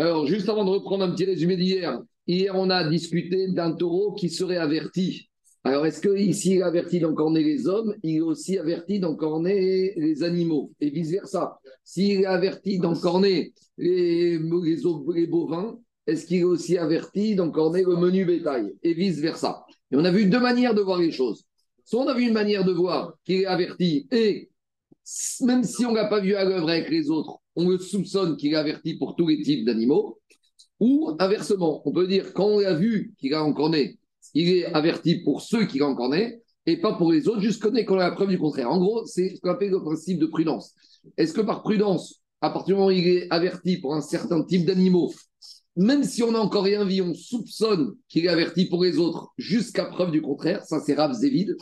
Alors, juste avant de reprendre un petit résumé d'hier, hier, on a discuté d'un taureau qui serait averti. Alors, est-ce qu'ici, il est averti d'encorner les hommes? Il est aussi averti d'encorner les animaux et vice-versa. S'il est averti d'encorner les, les, les bovins, est-ce qu'il est aussi averti d'encorner le menu bétail et vice-versa Et on a vu deux manières de voir les choses. Soit on a vu une manière de voir qu'il est averti et même si on ne l'a pas vu à l'œuvre avec les autres, on le soupçonne qu'il est averti pour tous les types d'animaux. Ou inversement, on peut dire quand on l'a vu qu'il a encorné, il est averti pour ceux qui l'ont encorné et pas pour les autres, juste qu'on a la preuve du contraire. En gros, c'est ce qu'on appelle le principe de prudence. Est-ce que par prudence, à partir du moment où il est averti pour un certain type d'animaux, même si on n'a encore rien vu, on soupçonne qu'il est averti pour les autres jusqu'à preuve du contraire. Ça, c'est Rav Zévid.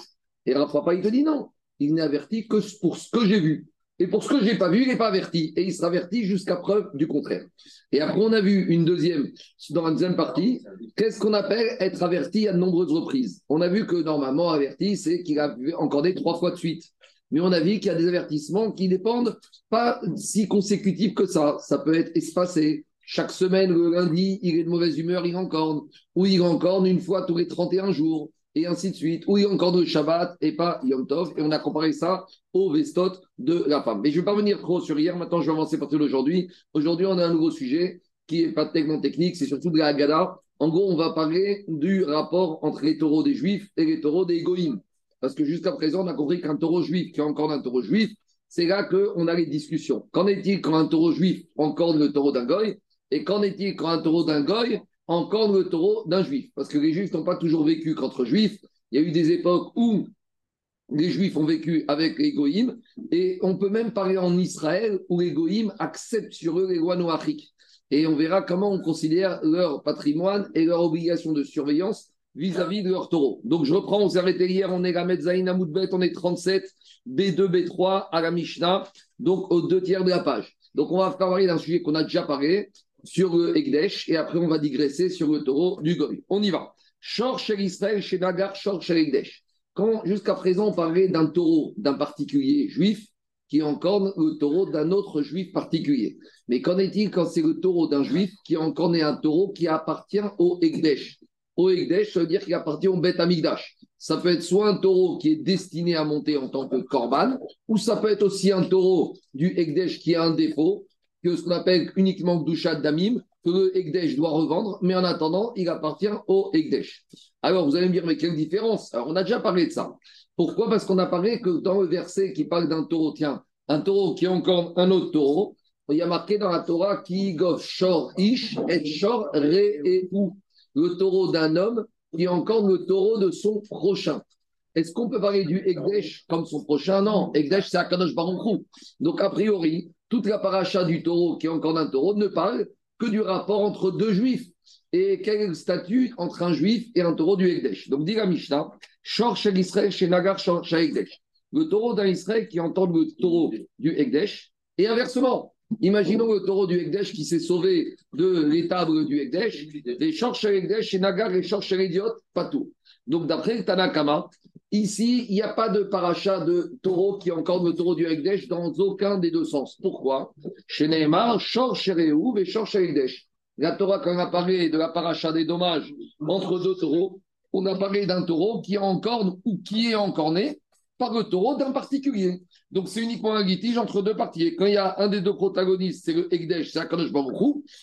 Et Rav Papa, il te dit non. Il n'est averti que pour ce que j'ai vu. Et pour ce que je n'ai pas vu, il n'est pas averti. Et il sera averti jusqu'à preuve du contraire. Et après, on a vu une deuxième, dans la deuxième partie, qu'est-ce qu'on appelle être averti à de nombreuses reprises? On a vu que normalement, averti, c'est qu'il a encordé trois fois de suite. Mais on a vu qu'il y a des avertissements qui dépendent pas si consécutifs que ça. Ça peut être espacé. Chaque semaine, le lundi, il est de mauvaise humeur, il encorne. Ou il encorne une fois tous les 31 jours et ainsi de suite. Ou il y a encore de Shabbat et pas Yom Tov. Et on a comparé ça au vestot de la femme. Mais je ne vais pas venir trop sur hier. Maintenant, je vais avancer partir d'aujourd'hui. Aujourd'hui, on a un nouveau sujet qui n'est pas tellement technique, c'est surtout de la Haggadah. En gros, on va parler du rapport entre les taureaux des Juifs et les taureaux des Goïms. Parce que jusqu'à présent, on a compris qu'un taureau juif qui est encore un taureau juif, c'est là qu'on a les discussions. Qu'en est-il quand un taureau juif encorde le taureau d'un goy? Et qu'en est-il quand un taureau d'un goy encore le taureau d'un juif. Parce que les juifs n'ont pas toujours vécu qu'entre juifs. Il y a eu des époques où les juifs ont vécu avec les goïms. Et on peut même parler en Israël où les goïms acceptent sur eux les lois noachiques. Et on verra comment on considère leur patrimoine et leur obligation de surveillance vis-à-vis de leur taureau. Donc je reprends, on s'est arrêté hier, on est à Metzaïn Amoudbet, on est 37, B2, B3 à la Mishnah, donc aux deux tiers de la page. Donc on va parler d'un sujet qu'on a déjà parlé, sur le Egdesh et après on va digresser sur le taureau du Goy. On y va. Shor chez Israël, chez Nagar, Shor chez Egdesh. Quand jusqu'à présent on parlait d'un taureau d'un particulier juif qui encorne le taureau d'un autre juif particulier. Mais qu'en est-il quand c'est le taureau d'un juif qui encorne un taureau qui appartient au Egdesh Au Egdesh, ça veut dire qu'il appartient au Beth Amigdash. Ça peut être soit un taureau qui est destiné à monter en tant que korban, ou ça peut être aussi un taureau du Egdesh qui a un défaut, que ce qu'on appelle uniquement Gdushat Damim, que le Ekdesh doit revendre, mais en attendant, il appartient au Ekdesh. Alors, vous allez me dire, mais quelle différence? Alors, on a déjà parlé de ça. Pourquoi? Parce qu'on a parlé que dans le verset qui parle d'un taureau, tiens, un taureau qui est encore un autre taureau, il y a marqué dans la Torah qui shor ish et shor re et. Le taureau d'un homme qui est encore le taureau de son prochain. Est-ce qu'on peut parler du Ekdesh comme son prochain? Non, Ekdesh, c'est Akadosh Baruch Donc, a priori, toute la paracha du taureau qui est encore un taureau ne parle que du rapport entre deux juifs. Et quel est le statut entre un juif et un taureau du Ekdesh Donc, dit la Mishnah, Shor Shel. Le taureau d'un Israël qui entend le taureau du Ekdesh. Et inversement, imaginons le taureau du Ekdesh qui s'est sauvé de l'étable du Ekdesh. Les Shor Shel Ekdesh chez Nagar et Shor Shel Idiot, pas tout. Donc, d'après Tanakama, Ici, il n'y a pas de paracha de taureau qui encorde le taureau du Hekdesh dans aucun des deux sens. Pourquoi? Chez Neymar, Shor Shereou et Shor La Torah, quand on a parlé de la paracha des dommages entre deux taureaux, on a parlé d'un taureau qui encorne ou qui est encorné par le taureau d'un particulier. Donc, c'est uniquement un litige entre deux parties. quand il y a un des deux protagonistes, c'est le Ekdesh, c'est Akadosh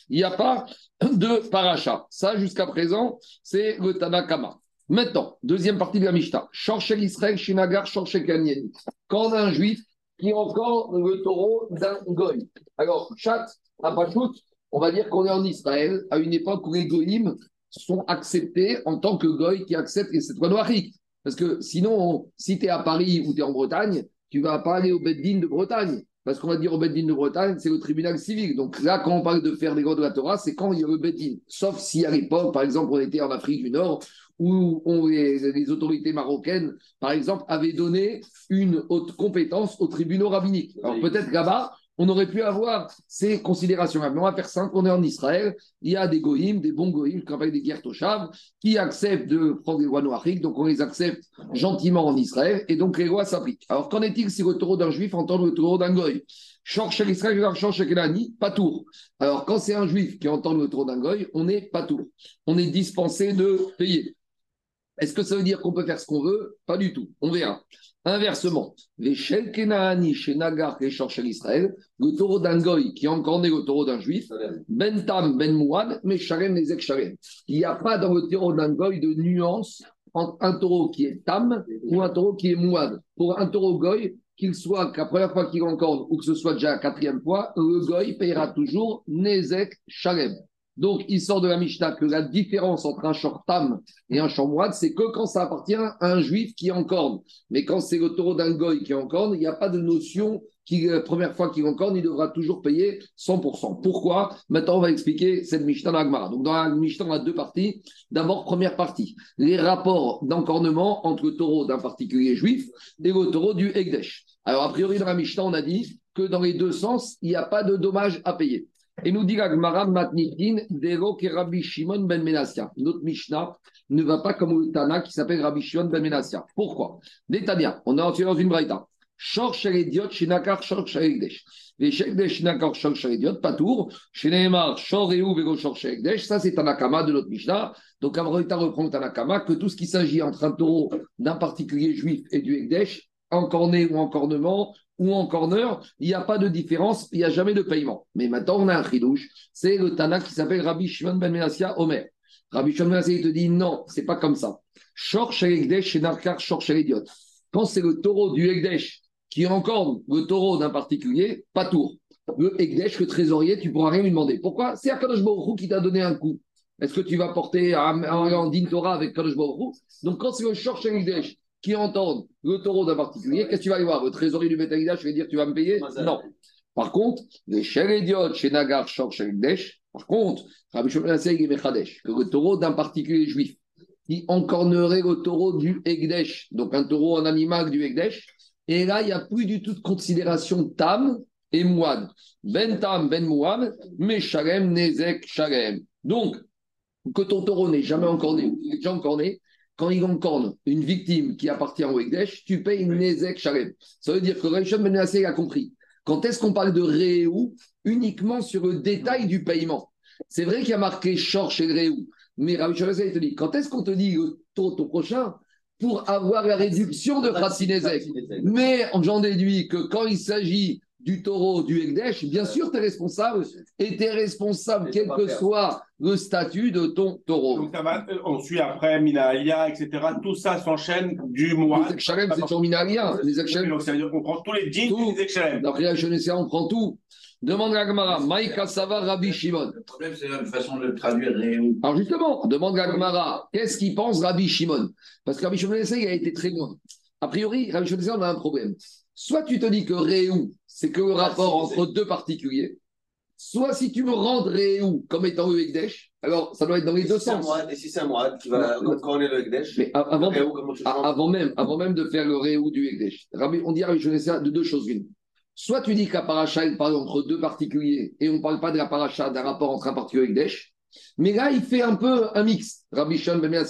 il n'y a pas de paracha. Ça, jusqu'à présent, c'est le Tanakama. Maintenant, deuxième partie de la Mishnah. Shorshel Israël, Shinagar, Shorshel Kanyen. Quand un juif qui encore le taureau d'un goy. Alors, chat, à Pachout, on va dire qu'on est en Israël à une époque où les goyim sont acceptés en tant que goy qui acceptent les cette loi Parce que sinon, si tu es à Paris ou tu es en Bretagne, tu vas pas aller au Beddin de Bretagne. Parce qu'on va dire au Beddin de Bretagne, c'est le tribunal civil. Donc là, quand on parle de faire des lois de la Torah, c'est quand il y a le Beddin. Sauf si à l'époque, par exemple, on était en Afrique du Nord, où les, autorités marocaines, par exemple, avaient donné une haute compétence aux tribunaux rabbiniques. Alors peut-être là-bas, on aurait pu avoir ces considérations. Mais on va faire simple, on est en Israël, il y a des goïms, des bons goïms, qui appelle des guerres qui acceptent de prendre les lois noiriques, donc on les accepte gentiment en Israël, et donc les lois s'appliquent. Alors qu'en est-il si le taureau d'un juif entend le taureau d'un goï chez Israël, chez pas tour. Alors quand c'est un juif qui entend le taureau d'un goï, on n'est pas tour. On est dispensé de payer. Est-ce que ça veut dire qu'on peut faire ce qu'on veut? Pas du tout. On verra. Inversement, les Shel Kenaani chez Nagar et Israël, le taureau d'un goy qui né le taureau d'un juif, Ben Tam, Ben Mouad, mais Sharem, les Sharem. Il n'y a pas dans le taureau d'un goy de nuance entre un taureau qui est Tam ou un taureau qui est Mouad. Pour un taureau goy, qu'il soit la première fois qu'il encore ou que ce soit déjà la quatrième fois, le goy payera toujours Nezek Sharem. Donc, il sort de la Mishnah que la différence entre un shortam et un chamouad, c'est que quand ça appartient à un juif qui est. Mais quand c'est le taureau d'un goy qui est il n'y a pas de notion qui, la première fois qu'il est il devra toujours payer 100%. Pourquoi? Maintenant, on va expliquer cette Mishnah dans Donc, dans la Mishnah, on a deux parties. D'abord, première partie, les rapports d'encornement entre le taureau d'un particulier juif et le taureau du Egdesh. Alors, a priori, dans la Mishnah, on a dit que dans les deux sens, il n'y a pas de dommage à payer. Et nous dit Gagmara Matnitin, Dero ke Rabbi Shimon ben Menassia. Notre Mishnah ne va pas comme le Tana qui s'appelle Rabbi Shimon ben Menassia. Pourquoi? Détania, on est entré dans une braïta. Shor Shelediot, Shinakar Shor Shelegdesh. Les Shelegdesh, Shinakar Shor Shelediot, Patour, Shinemar, Shor Reu, Vego Shor Shelegdesh. Ça, c'est Tanakama de notre Mishnah. Donc, Amroïta reprend Tanakama que tout ce qui s'agit entre un taureau d'un particulier juif et du Egdesh, encorné ou encornement, ou en corner, il n'y a pas de différence, il n'y a jamais de paiement. Mais maintenant, on a un chidouche, c'est le Tana qui s'appelle Rabbi Shimon ben Menassia Omer. Rabbi Shimon ben Menassia, il te dit non, c'est pas comme ça. Shor Egdesh et Narkar Shor Quand c'est le taureau du Egdesh qui encorne le taureau d'un particulier, pas tour. Le Egdesh, le trésorier, tu pourras rien lui demander. Pourquoi? C'est Akadosh Baruch qui t'a donné un coup. Est-ce que tu vas porter un, un, din Torah avec Kadosh Baruch Donc quand c'est le Shor Egdesh qui entendent le taureau d'un particulier, qu'est-ce que tu vas aller voir Le trésorier du Betagida, je vais dire tu vas me payer? Non. Par contre, les idiotes chez Nagar, Shor, Desh, par contre, Rabbi que le taureau d'un particulier juif qui encornerait le taureau du Egdesh, donc un taureau en animal du Egdesh, et là, il n'y a plus du tout de considération tam et mouad. Ben tam, ben mouad, mais shalem, nezek, shalem. Donc, que ton taureau n'est jamais encorné, est déjà encorné, quand il encorne une victime qui appartient au Ekdesh, tu payes une Nezek Shalem. Ça veut dire que Rachel Menassé a compris. Quand est-ce qu'on parle de Réou Uniquement sur le détail du paiement? C'est vrai qu'il y a marqué Shor chez Réou, mais Rabbi il te dit quand est-ce qu'on te dit ton, ton prochain pour avoir la réduction de Khatsinezek Mais j'en déduis que quand il s'agit du taureau, du Ekdesh, bien sûr, tu es responsable et tu es responsable, quel que soit le statut de ton taureau. Donc, ça va, euh, on suit après Minalia, etc. Tout ça s'enchaîne du mois. Les Ekchalem, c'est sur Minalia. Les Ekchalem. Donc, ça veut dire qu'on prend tous les djinns des Ekchalem. Dans on prend tout. Demande à Gmara, Maïka Sava Rabbi Shimon. Le problème, c'est la façon de le traduire. Alors justement, demande à Gmara, qu'est-ce qu'il pense Rabbi Shimon? Parce que Rabbi Shimon, il a été très loin. A priori, Rabbi Shimon, on a un problème. Soit tu te dis que Réou, c'est que le rapport entre deux particuliers, soit si tu me rends Réou comme étant le Ekdesh, alors ça doit être dans les deux sens. Et si c'est un Moad qui va corner le Ekdesh Mais avant, avant, même, avant même de faire le Réou du Ekdesh, on dit à de deux choses l'une. Soit tu dis que la paracha, il parle entre deux particuliers, et on ne parle pas de la paracha d'un rapport entre un particulier et Ekdesh, mais là, il fait un peu un mix, Rabbi Shon Ben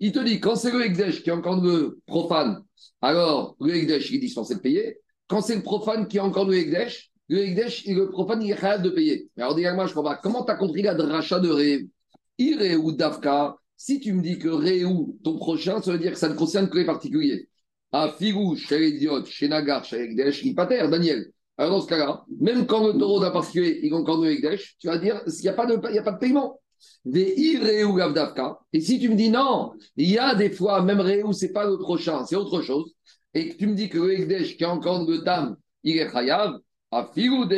Il te dit, quand c'est le Ekdesh qui est encore le profane, alors le Ekdesh, il est dispensé de payer. Quand c'est le profane qui est encore le Ekdesh, le le profane, il est capable de payer. Alors, dis-moi, je comprends pas. Comment tu as compris la dracha de Réou? Ou Davka, si tu me dis que Réou, ton prochain, ça veut dire que ça ne concerne que les particuliers. À Figou, chez l'Idiot, chez Nagar, chez Ekdesh, il terre, Daniel. Alors, dans ce cas-là, même quand le taureau d'un particulier, il est encore le tu vas dire, il n'y a, a pas de paiement des Iréou Gavdavka. Et si tu me dis non, il y a des fois, même Réou, c'est pas le prochain, c'est autre chose, et que tu me dis que le qui a encore le Tam, il est Chayav, de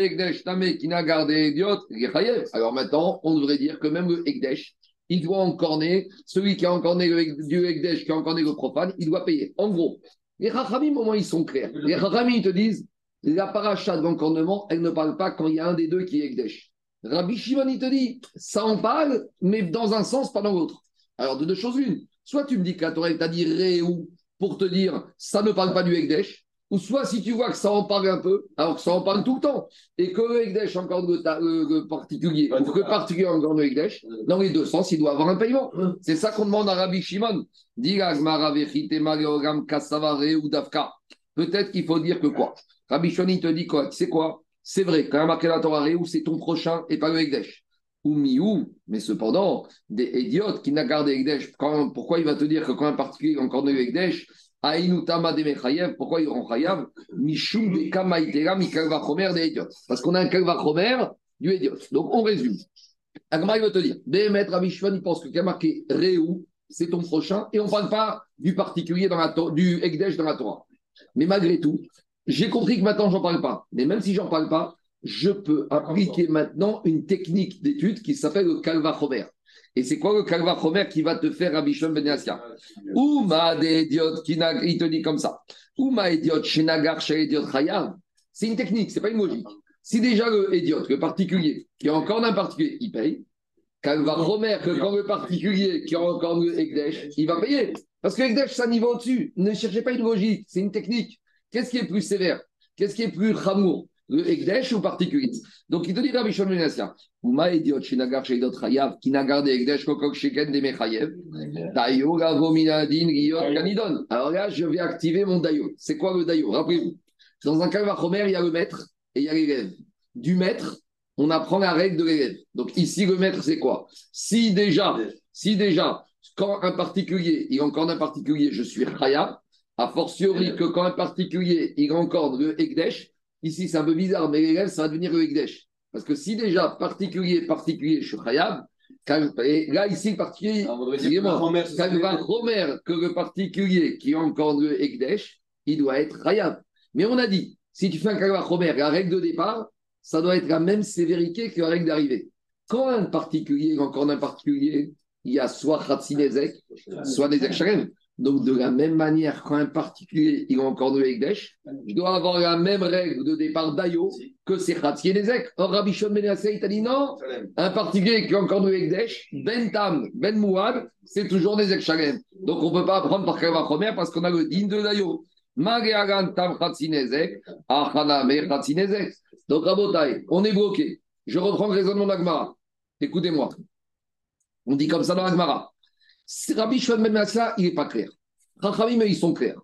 il est. Alors maintenant, on devrait dire que même le Ekdesh, il doit encorner, celui qui a encorné le, du Ekdesh, qui a encorné le profane, il doit payer. En gros, les Rachamim, au moins, ils sont clairs. Les Rachamim, ils te disent, la paracha de l'encornement, elle ne parle pas quand il y a un des deux qui est Ekdesh. Rabbi Shimon, il te dit, ça en parle, mais dans un sens, pas dans l'autre. Alors, de deux choses une. Soit tu me dis que la Torah t'a dit Réou pour te dire, ça ne parle pas du Ekdesh. ou soit si tu vois que ça en parle un peu, alors que ça en parle tout le temps, et que le Ekdesh encore le, le, particulier, ou que le particulier encore le Ekdesh, dans les deux sens, il doit avoir un paiement. C'est ça qu'on demande à Rabbi Shimon. Peut-être qu'il faut dire que quoi? Rabbi Shimon, il te dit quoi? C'est quoi? C'est vrai, quand il a marqué la Torah c'est ton prochain et pas le Ekdesh. Ou miou, mais cependant, des idiotes qui n'a gardé Ekdesh, pourquoi il va te dire que quand un particulier encore le Ekdesh, pourquoi ils auront chayav. Parce qu'on a un kalva chomer du idiot. Donc on résume. Agma, il va te dire Béhémet Rabishvan, il pense que marqué Réou, c'est ton prochain, et on ne parle pas du particulier dans la du Ekdesh dans la Torah. Mais malgré tout, j'ai compris que maintenant, j'en parle pas. Mais même si j'en parle pas, je peux appliquer maintenant une technique d'étude qui s'appelle le Kalva Chomer. Et c'est quoi le Kalva Chomer qui va te faire Rabbi Shimon Ben Ou ma des qui il te dit comme ça. Ou ma idiote shenagar chez idiot chayav. C'est une technique, c'est pas une logique. Si déjà le idiote, le particulier, qui est encore un particulier, il paye, Kalva Chomer, que quand le particulier qui a encore le Ekdesh, il va payer. Parce que l'Ekdesh, c'est un niveau au-dessus. Ne cherchez pas une logique, c'est une technique. Qu'est-ce qui est plus sévère? Qu'est-ce qui est plus chamour le Ekdesh ou particulier. Donc il te dit Rabbi Shimon Ben Uma idiot shinagar sheidot chayav qui n'a gardé Ekdesh kokok sheken de mechayev. Dayo kanidon. Alors là, je vais activer mon dayo. C'est quoi le dayo? Rappelez-vous. Dans un calvachomer, il y a le maître et il y a l'élève. Du maître, on apprend la règle de l'élève. Donc ici, le maître, c'est quoi? Si déjà, si déjà, quand un particulier, il encore un particulier, je suis chayav, a fortiori que quand un particulier, il encore le Ekdesh, Ici, c'est un peu bizarre, mais l'élève, ça va devenir le Ekdesh. Parce que si déjà, particulier, particulier, je suis khayab, et là, ici, le particulier, quand il va Romer que le particulier qui encore le Ekdesh, il doit être khayab. Mais on a dit, si tu fais un kalva Romer, la règle de départ, ça doit être la même sévérité que la règle d'arrivée. Quand un particulier, encore un particulier, il y a soit Khatsinezek, soit Nezek Shalem. Donc, de la même manière, quand un particulier il est encore de Ekdesh, je dois avoir la même règle de départ d'Ayo que c'est Khatsi et Nezek. Or, Rabbi Shon Ben il t'a dit non, un particulier qui est encore de Ekdesh, Ben Tam, Ben Mouad, c'est toujours Nezek Shalem. Donc, on ne peut pas apprendre par Kava première parce qu'on a le din de Dayo. Donc, Rabotai, on est bloqué. Je reprends le raisonnement d'Agmara. Écoutez-moi. On dit comme ça dans Agmara. Rabbi Shimon Ben il n'est pas clair. mais ils sont clairs.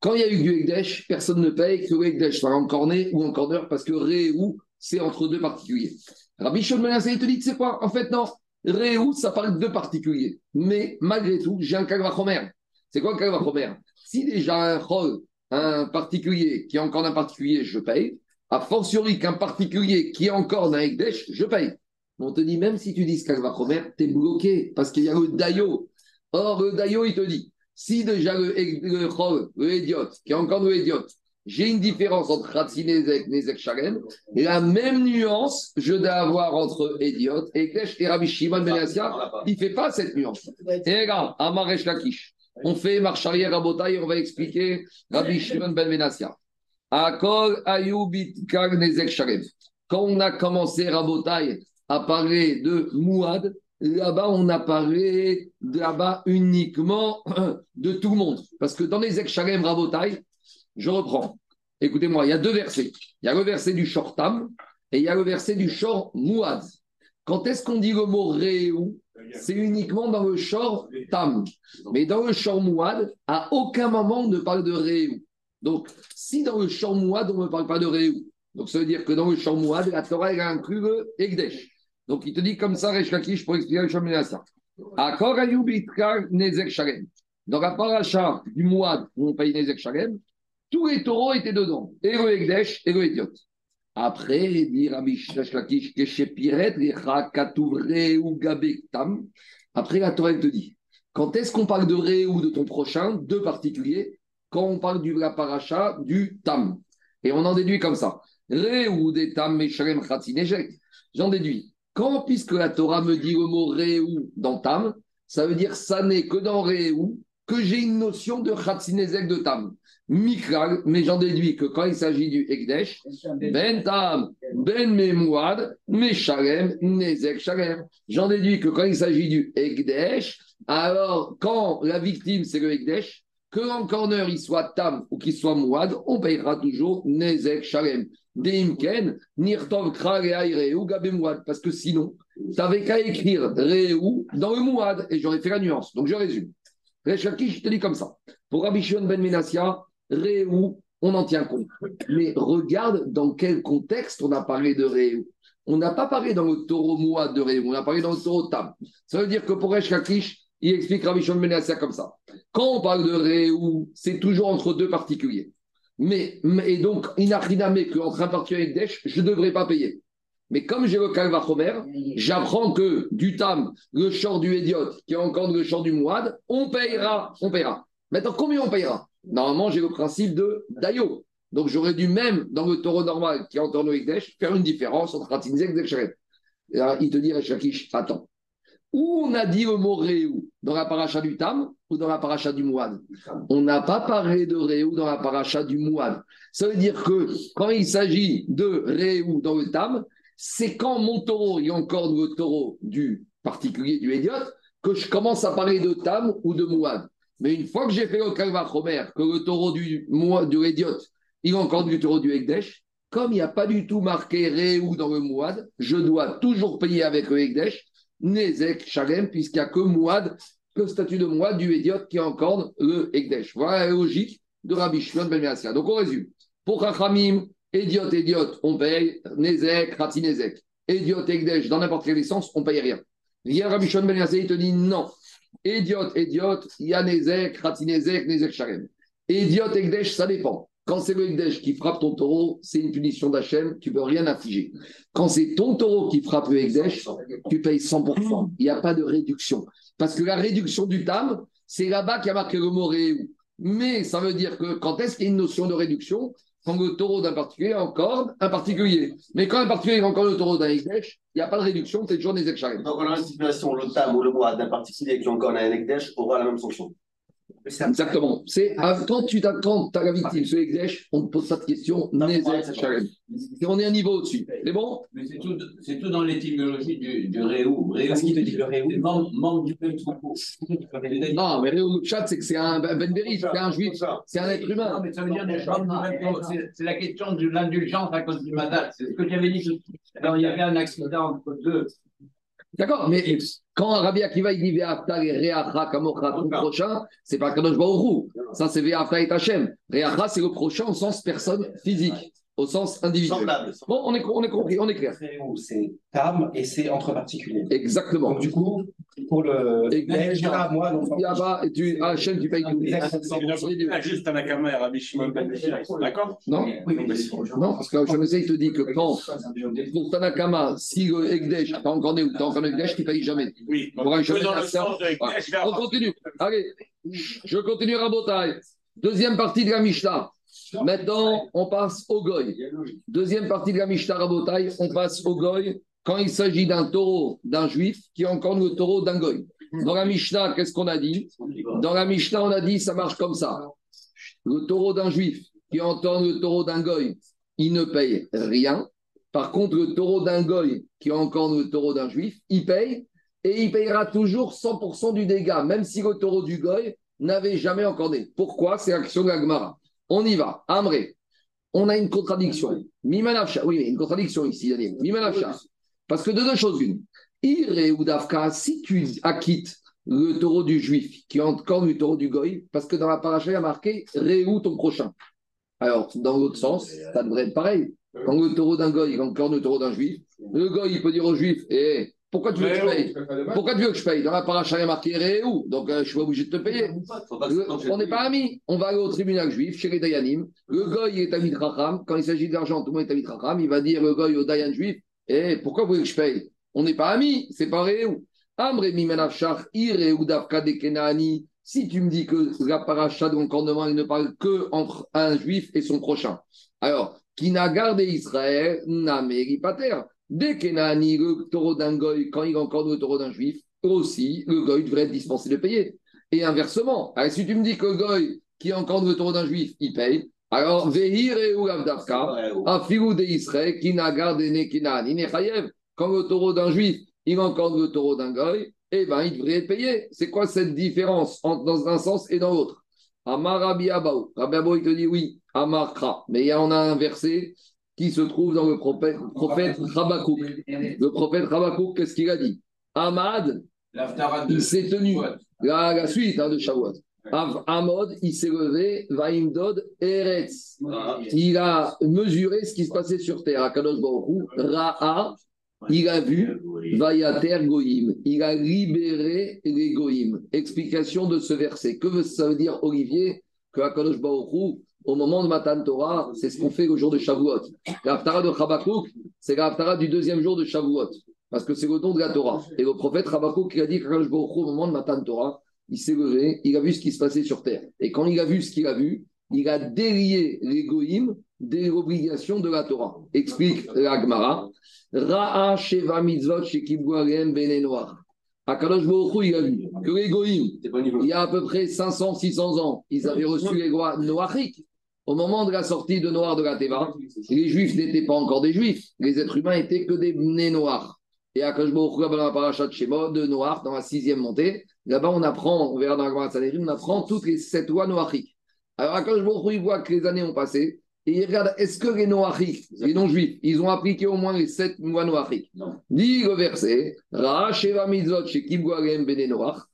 Quand il y a eu du Ekdesh, personne ne paye que le Ekdesh soit en cornet ou en corner parce que Réhou, c'est entre deux particuliers. Rabbi Shimon Ben il te dit, c'est quoi? En fait, non. Réhou, ça parle de particuliers. Mais malgré tout, j'ai un Kalvachomer. C'est quoi un Kalvachomer Si déjà un un particulier qui est encore un particulier, je paye. A fortiori qu'un particulier qui est encore d'un Ekdesh, je paye. On te dit, même si tu dis Kalvachomer, tu es bloqué parce qu'il y a le Dayo. Or, le Dayo, il te dit, si déjà le, le, le idiote, qui est encore le idiote, j'ai une différence entre Khatsinezek et Nezek Shalem, et la même nuance, je dois avoir entre idiote et Kesh et Rabbi Shimon Ben il ne fait pas cette nuance. Et regarde, Amaresh Lakish, on fait marche arrière à Botaï, on va expliquer Rabbi Shimon Ben Benassia. Akol Ayubit Kag Nezek Shalem. Quand on a commencé Rabotai à parler de Mouad, là-bas, on a parlé là-bas uniquement de tout le monde. Parce que dans les Ekshalem Rabotai, je reprends. Écoutez-moi, il y a deux versets. Il y a le verset du Shortam et il y a le verset du Shor Mouad. Quand est-ce qu'on dit le mot Réou? C'est uniquement dans le Shor Tam. Mais dans le Shor Mouad, à aucun moment on ne parle de Réou. Donc, si dans le Shor Mouad, on ne parle pas de Réou, donc ça veut dire que dans le Shor Mouad, la Torah a inclus le. Donc il te dit comme ça, Resh Lakish, pour expliquer le ça. Akor Nezek Shalem. Dans la paracha du Mouad, où on paye Nezek Shalem, tous les taureaux étaient dedans, et le Ekdesh et le Idiot. Après, dit Rabbi Lakish, Keshepiret, ou Gabektam. Après, la Torah te dit quand est-ce qu'on parle de Ré ou de ton prochain, deux particuliers, quand on parle de la paracha du Tam? Et on en déduit comme ça. Ré ou des Tam, Meshalem, J'en déduis quand, puisque la Torah me dit le mot Réou dans Tam, ça veut dire ça n'est que dans Réou que j'ai une notion de Khatsinezek de Tam. Mikral, mais j'en déduis que quand il s'agit du Ekdesh, Ben Tam, Ben Memouad, Meshalem, Nezek Shalem. J'en déduis que quand il s'agit du Ekdesh, alors quand la victime c'est le Ekdesh, que l'encorneur il soit tam ou qu'il soit mouad, on payera toujours Nezek Shalem. Deimken, Nirtov Kra ou Gabemouad. Parce que sinon, tu n'avais qu'à écrire Réou dans le mouad et j'aurais fait la nuance. Donc je résume. Rechaki, je te dis comme ça. Pour Rabbi Shimon Ben Menassia, Réou, on en tient compte. Mais regarde dans quel contexte on a parlé de Réou. On n'a pas parlé dans le taureau mouad de Réou, on a parlé dans le taureau tam. Ça veut dire que pour Rechaki, il explique Rabbi Shimon Ben comme ça. Quand on parle de Réou, c'est toujours entre deux particuliers. Mais, et donc, inachriname qu'entre un particulier et Desh, je ne devrais pas payer. Mais comme j'ai le Kalvachomer, j'apprends que du Tam, le chant du Hédiot, qui est encore le chant du Mouad, on payera. On payera. Maintenant, combien on payera? Normalement, j'ai le principe de Dayo. Donc, j'aurais dû même, dans le taureau normal qui est encore le Desh, faire une différence entre Ratinzek et Zek Il te dit, Shakish, attends. Où on a dit le mot Réou Dans la paracha du Tam ou dans la paracha du Mouad On n'a pas parlé de Réou dans la paracha du Mouad. Ça veut dire que quand il s'agit de Réou dans le Tam, c'est quand mon taureau il encore le taureau du particulier, du Hédiot, que je commence à parler de Tam ou de Mouad. Mais une fois que j'ai fait le Kalva Romer, que le taureau du, du il encore du taureau du Hekdesh, comme il n'y a pas du tout marqué Réou dans le Mouad, je dois toujours payer avec le Hekdesh Nezek Shalem, puisqu'il n'y a que Mouad, que statut de Mouad du Hédiot qui encorde le Ekdesh. Voilà la logique de Rabbi Shimon Ben Donc on résume. Pour Chachamim, Hédiot, Hédiot, on paye, Nezek, Rati Nezek. Hédiot, Ekdesh, dans n'importe quelle licence, on paye rien. Viens Rabbi Shimon Ben il te dit non. Hédiot, Hédiot, il y a Nezek, Rati Nezek, Nezek Shalem. Ekdesh, ça dépend. Quand c'est le Hekdesh qui frappe ton taureau, c'est une punition d'Hachem, tu ne peux rien affliger. Quand c'est ton taureau qui frappe le Hekdesh, tu payes 100%. Il n'y a pas de réduction. Parce que la réduction du tam, c'est là-bas qu'il y a marqué le mot réou. Mais ça veut dire que quand est-ce qu'il y a une notion de réduction? Quand le taureau d'un particulier encore un particulier. Mais quand un particulier est encore le taureau d'un Hekdesh, il n'y a pas de réduction, c'est toujours des Ekcharem. Donc, on a une situation, le tam ou le bois d'un particulier qui est encore un Hekdesh aura la même sanction. Exactement. C'est quand tu t'attends, tu as la victime, ce Exèche, on te pose cette question, Et on est un niveau au-dessus. C'est bon? Mais c'est tout, c'est tout dans l'étymologie du, du Réou. Réou ce qu'il te dit le Réou Membre du même troupeau. Non, mais Réou Chat, c'est que c'est un Ben c'est un juif, c'est un être humain. Non, mais ça veut dire des C'est la question de l'indulgence à cause du Madal. C'est ce que j'avais dit. Alors, il y avait un accident entre deux. D'accord, mais quand Rabbi Akiva il dit Ve'afta et Reacha Kamocha, ton prochain, c'est pas Kadosh Baruch Ça, c'est Ve'afta et Hachem. Reacha, c'est le prochain au sens personne physique, au sens individuel. Bon, on est, on est compris, on est clair. C'est Tam et c'est entre particuliers. Exactement. Donc, du coup, pour le. Là, moi, donc. Et tu, Hachem, tu payes tout. Juste Tanakama et Rabbi Shimon ben D'accord Non Non, parce que Hachem il te dit que quand, pour Tanakama, si le Egdesh, t'as encore né ou t'as encore Egdesh, tu ne payes jamais. Oui, pour un On continue. Allez, je continue Rabotai. Deuxième partie de la Mishnah. Maintenant, on passe au Goy. Deuxième partie de la Mishnah Rabotai, on passe au Goy quand il s'agit d'un taureau d'un juif qui encore le taureau d'un goy. Dans la Mishnah, qu'est-ce qu'on a dit? Dans la Mishnah, on a dit ça marche comme ça. Le taureau d'un juif qui entend le taureau d'un goy, il ne paye rien. Par contre, le taureau d'un goy qui encore le taureau d'un juif, il paye et il payera toujours 100% du dégât, même si le taureau du goy n'avait jamais né. Pourquoi? C'est l'action de On y va. Amré, on a une contradiction. Mimanafcha, oui, une contradiction ici, Daniel. Mimanafcha. Parce que de deux choses une. Ire ou Dafka, si tu acquittes le taureau du juif qui encore le taureau du goy, parce que dans la paracha, il y a marqué Réou ton prochain. Alors, dans l'autre sens, ça devrait être pareil. Quand le taureau d'un goy encore le taureau d'un juif, le goy, il peut dire au juif Eh, pourquoi tu veux que je paye Pourquoi tu veux que je paye Dans la paracha, il y a marqué Réou, donc euh, je suis pas obligé de te payer. on n'est pas amis. On va aller au tribunal juif, chez les Dayanim. Le goy est Amit Racham. Quand il s'agit d'argent, tout le monde est Amit Racham. Il va dire le goy au Dayan juif et pourquoi vous voulez que je paye? On n'est pas amis, c'est pas Réou. Si tu me dis que la paracha de l'encornement, il ne parle que entre un juif et son prochain. Alors, qui n'a gardé Israël, n'a pater. Dès Kenani, le taureau d'un goy, quand il encorde le taureau d'un juif, aussi, le goy devrait être dispensé de payer. Et inversement, si tu me dis que le goy qui encorde le taureau d'un juif, il paye, alors, Vehir et un filou de Israël, qui n'a gardé Quand le taureau d'un juif, il encorde le taureau d'un goy, eh bien, il devrait être payé. C'est quoi cette différence entre, dans un sens et dans l'autre? Amar Rabbi Abaou. Rabbi Abaou, il te dit oui, Amar Kra. Mais il y en a un verset qui se trouve dans le prophète, prophète Rabakouk. Le prophète Rabakouk, qu'est-ce qu'il a dit? Ahmad, il s'est tenu. La, la suite hein, de Shavuot. Av- Amod, il s'est levé, Vaimdod, Eretz. Il a mesuré ce qui se passait sur terre. Akadosh Ra'a, il a vu, Vayater Goïm. Il a libéré les Goïm. Explication de ce verset. Que veut- ça veut dire, Olivier Que Akadosh Baruch Hu, au moment de Matan Torah, c'est ce qu'on fait le jour de Shavuot. L'Aftara de Chabakouk, c'est l'Aftara du deuxième jour de Shavuot. Parce que c'est le don de la Torah. Et le prophète Chabakouk, il a dit au moment de Matan Torah, il s'est levé, il a vu ce qui se passait sur terre. Et quand il a vu ce qu'il a vu, il a délié les Goïm des obligations de la Torah. Explique la Gemara. Ra'a Sheva Mitzvot Noir. Akadosh Baruch il a vu que niveau. il y a à peu près 500, 600 ans, ils avaient reçu les lois noachiques. Au moment de la sortie de Noir de la Teva, les Juifs n'étaient pas encore des Juifs. Les êtres humains étaient que des nés noirs. Et à Kajbo, dans la paracha de Shema, de Noir, dans la sixième montée, là-bas, on apprend, on verra dans la Gemara on apprend toutes les sept lois noachiques. Alors, à Kajbo, il voit que les années ont passé, et il regarde, est-ce que les noachiques, les non-juifs, ils ont appliqué au moins les sept lois noachiques? Non. Dit le verset, Ra Sheva Mitzvot Shekim Bene Noach, Kaimu.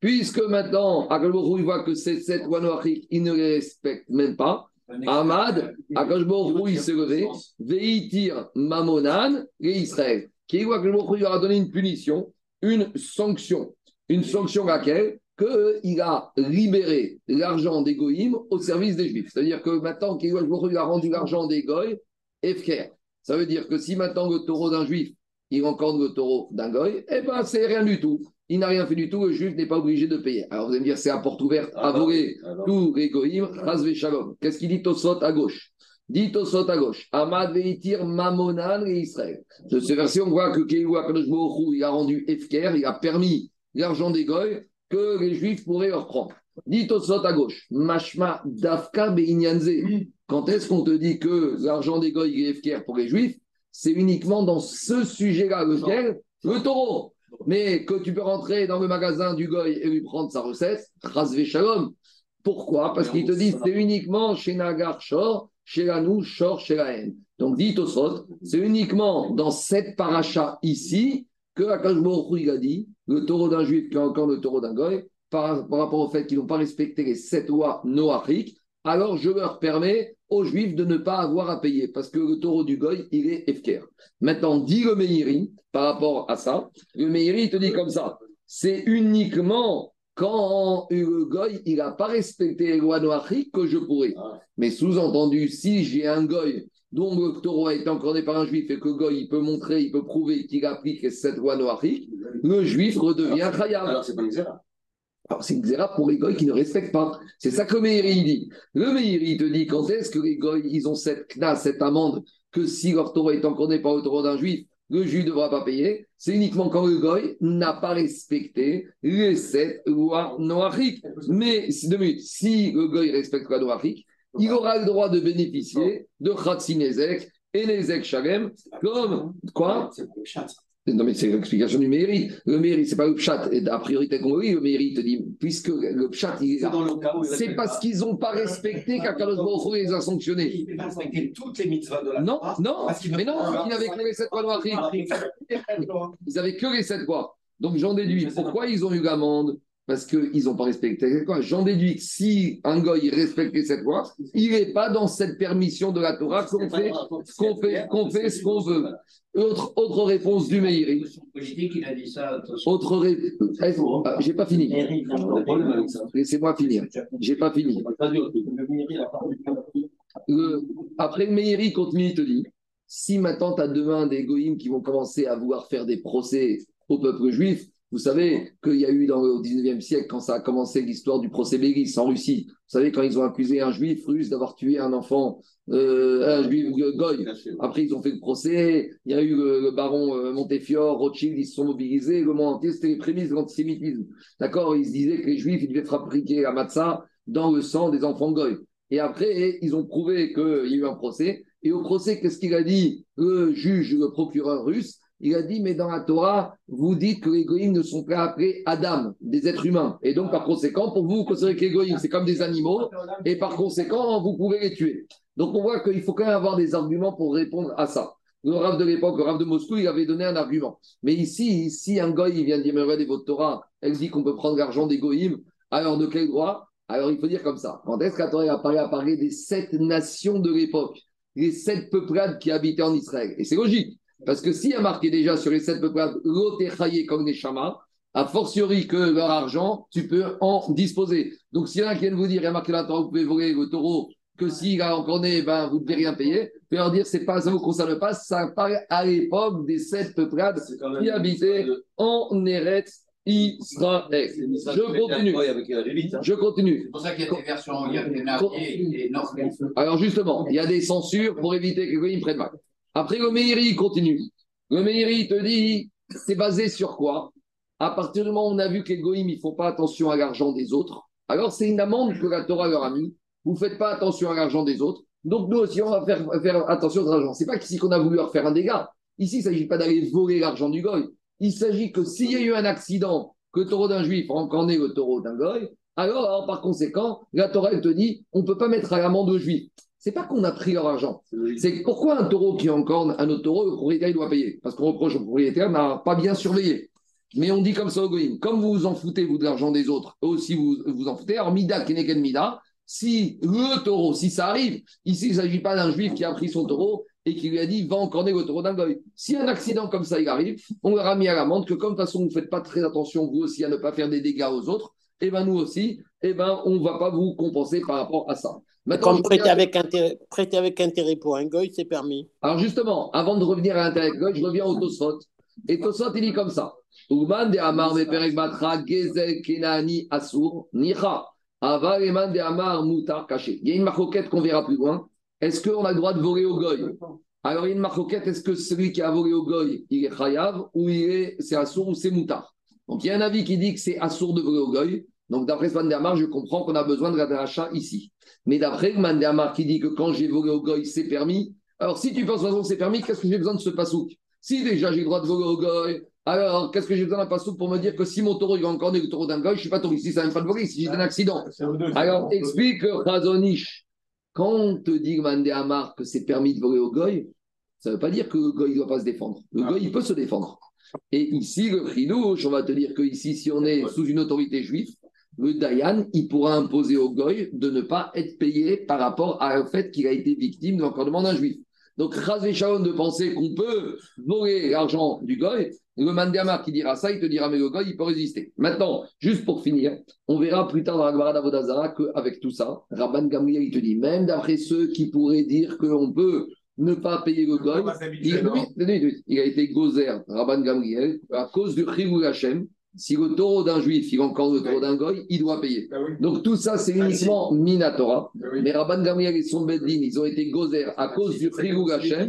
Puisque maintenant, Akashbourou, il voit que ces sept noachiques, il ne les respecte même pas. Ahmad, Akashbourou, il s'est levé, Veitir Mamonan et Israël. Qui voit que il leur a donné une punition, une sanction. Une sanction laquelle qu'il a libéré l'argent des goïms au service des juifs. C'est-à-dire que maintenant qu'il a rendu l'argent des goïs, Efker. Ça veut dire que si maintenant le taureau d'un juif, il encorde le taureau d'un goy, eh ben c'est rien du tout. Il n'a rien fait du tout, le juif n'est pas obligé de payer. Alors vous allez me dire, c'est à porte ouverte à voler Alors, tous les goïms, Razve Shalom. Qu'est-ce qu'il dit Tosot à gauche? Dit Tosot à gauche. Amad Veitir Mamonan et Israël. De ce verset, on voit que Akadosh Hu, il a rendu Efker, il a permis l'argent des goy que les juifs pourraient leur prendre. Dit Tosot à gauche. Mashma Dafka Beinyanze. Quand est-ce qu'on te dit que l'argent des goy est Efker pour les juifs C'est uniquement dans ce sujet-là, lequel Le taureau. Mais que tu peux rentrer dans le magasin du goy et lui prendre sa recette, Razve Shalom. Pourquoi? Parce qu'ils te disent c'est uniquement chez Nagar Shor, chez la nous, Shor, chez la haine. Donc dit Tosot, c'est uniquement dans cette paracha ici que Akash Baruch Hu, il a dit le taureau d'un juif qui est encore le taureau d'un goy, par, par rapport au fait qu'ils n'ont pas respecté les sept lois noachiques, alors je leur permets aux juifs de ne pas avoir à payer parce que le taureau du goy, il est efker. Maintenant, dit le Meiri par rapport à ça, le Meiri il te dit comme ça c'est uniquement quand le goy, il n'a pas respecté les lois noachiques que je pourrais. Ah. Mais sous-entendu, si j'ai un goy dont le taureau a été encordé par un juif et que le goy, il peut montrer, il peut prouver qu'il applique cette loi noachique, le juif redevient chayav. alors c'est pas une. Alors, c'est une xéra pour les goy qui ne respectent pas. C'est ça que le dit. Le Meiri te dit quand est-ce que les goy, ils ont cette kna, cette amende, que si leur taureau est encordé par le taureau d'un juif, le juif ne devra pas payer. C'est uniquement quand le goy n'a pas respecté les sept lois noachiques. Mais, deux minutes, si le goy respecte la noachique, il aura le droit de bénéficier de Khatsinezek et Nezek Shalem, comme quoi? Le non, mais c'est l'explication du mairie. Le mairie, c'est pas le pchat. A priori, t'as compris, le mairie te dit, puisque le pchat, il est C'est le parce pas. qu'ils n'ont pas respecté qu'Akadosh Baruch Hu les a sanctionnés. Il va respecter toutes les mitzvahs de la Non, non, mais non, pas- ils n'avaient que les sept lois noachiques. Ils avaient que les sept lois. Donc j'en déduis, pourquoi ils ont eu l'amende Parce qu'ils n'ont pas respecté les quoi J'en déduis que si un goy il respecte les sept lois, il n'est pas dans cette permission de la Torah qu'on fait, qu'on fait, qu'on fait ce qu'on veut. Autre, autre réponse du Meiri. Autre réponse. J'ai pas fini. Laissez-moi finir. J'ai pas fini. Le- Après, le Meiri continue, il te dit si maintenant tu as demain des goïms qui vont commencer à vouloir faire des procès au peuple juif, vous savez qu'il y a eu dans, au 19e siècle, quand ça a commencé l'histoire du procès Bélis en Russie, vous savez, quand ils ont accusé un juif russe d'avoir tué un enfant, euh, un juif goy. Après, ils ont fait le procès. Il y a eu le, le baron euh, Montefiore, Rothschild, ils se sont mobilisés. Le monde entier, c'était les prémices de l'antisémitisme. D'accord Ils se disaient que les juifs, ils devaient fabriquer la matzah dans le sang des enfants goy. Et après, ils ont prouvé qu'il y a eu un procès. Et au procès, qu'est-ce qu'il a dit? Le juge, le procureur russe, Il a dit, mais dans la Torah, vous dites que les goïms ne sont pas appelés Adam, des êtres humains. Et donc, par conséquent, pour vous, vous considérez que les goïms, c'est comme des animaux, et par conséquent, vous pouvez les tuer. Donc, on voit qu'il faut quand même avoir des arguments pour répondre à ça. Le Rav de l'époque, le Rav de Moscou, il avait donné un argument. Mais ici, si un il vient dire, mais regardez votre Torah, elle dit qu'on peut prendre l'argent des goïms, alors de quel droit? Alors, il faut dire comme ça. Quand est-ce que la Torah a parlé, a parlé des sept nations de l'époque, les sept peuplades qui habitaient en Israël? Et c'est logique. Parce que s'il y a marqué déjà sur les sept peuplades, Lotechaye Kogneshama, a fortiori que leur argent, tu peux en disposer. Donc, s'il y en a qui viennent vous dire, il y a marqué là, vous pouvez voler le taureau, que s'il a encore né, ben, vous ne devez rien payer, vous pouvez leur dire, c'est pas, ça ne vous concerne pas, ça parle à l'époque des sept peuplades qui habitaient en Eretz Israël. Je continue. Je continue. C'est pour ça qu'il y a des versions, il y a des mariés et non. Alors justement, il y a des censures pour éviter que les prennent mal. Après, le Meiri continue. Le Meiri te dit, c'est basé sur quoi? À partir du moment où on a vu que les goïms, ils ne font pas attention à l'argent des autres, alors c'est une amende que la Torah leur a mis. Vous ne faites pas attention à l'argent des autres. Donc nous aussi, on va faire, attention à l'argent. Ce n'est pas ici qu'on a voulu leur faire un dégât. Ici, il ne s'agit pas d'aller voler l'argent du goy. Il s'agit que s'il y a eu un accident, que le taureau d'un juif rencontre le taureau d'un goy, alors, par conséquent, la Torah te dit, on ne peut pas mettre à l'amende aux juifs. C'est pas qu'on a pris leur argent. C'est pourquoi un taureau qui encorne un autre taureau, le propriétaire il doit payer. Parce qu'on reproche au propriétaire n'a pas bien surveillé. Mais on dit comme ça au goïm, comme vous vous en foutez, vous, de l'argent des autres, eux aussi vous vous en foutez. Alors, Mida, Keneken Mida, si le taureau, si ça arrive, ici, il ne s'agit pas d'un juif qui a pris son taureau et qui lui a dit va encorner le taureau d'un goy. Si un accident comme ça il arrive, on leur a mis à l'amende que comme de toute façon vous ne faites pas très attention vous aussi à ne pas faire des dégâts aux autres, et eh ben nous aussi, eh ben on ne va pas vous compenser par rapport à ça. Maintenant, Comme prêter avec, intérêt, prêter avec intérêt pour un goy, c'est permis. Alors justement, avant de revenir à l'intérêt de goy, je reviens au Tosfot. Et Tosfot, il dit comme ça. Uman de Amar Meperek Batra Gezel Kenani Asur Nicha. Aval Eman de Amar Mutar Caché. Il y a une marcoquette qu'on verra plus loin. Est-ce qu'on a le droit de voler au goy? Alors il y a une marcoquette, est-ce que celui qui a volé au goy, il est chayav ou il est c'est Asur ou c'est Mutar Donc il y a un avis qui dit que c'est Asur de voler au goy. Donc d'après Svan de Amar, je comprends qu'on a besoin de la dracha ici. Mais d'après le Man de Amar qui dit que quand j'ai volé au goy, c'est permis. Alors si tu penses de toute façon que c'est permis, qu'est-ce que j'ai besoin de ce pasouk? Si déjà j'ai le droit de voler au goy, alors qu'est-ce que j'ai besoin d'un pasouk pour me dire que si mon taureau il va encore le taureau d'un goy, je ne suis pas taureau ici, ça ne pas de voler, si j'ai un accident. Alors explique Razonish. Quand on te dit le Man de Amar que c'est permis de voler au goy, ça ne veut pas dire que le goy ne doit pas se défendre. Le goy, il peut se défendre. Et ici, le chidouche, on va te dire que ici, si on est sous une autorité juive, le Dayan, il pourra imposer au goy de ne pas être payé par rapport au fait qu'il a été victime de l'encordement d'un juif. Donc, Razé Shaon de penser qu'on peut voler l'argent du goy, le Mandama qui dira ça, il te dira, mais le goy, il peut résister. Maintenant, juste pour finir, on verra plus tard dans la Gemara d'Avodazara qu'avec tout ça, Rabban Gamliel, il te dit, même d'après ceux qui pourraient dire qu'on peut ne pas payer le goy, il, a été gozer, Rabban Gamliel, à cause du Chirou Hashem. Si le taureau d'un juif, il encore le taureau d'un goy, il doit payer. Donc tout ça, c'est uniquement Minatora. Mais Rabban Gamliel et son Beddin, ils ont été gozer à cause du Chirou Hashem,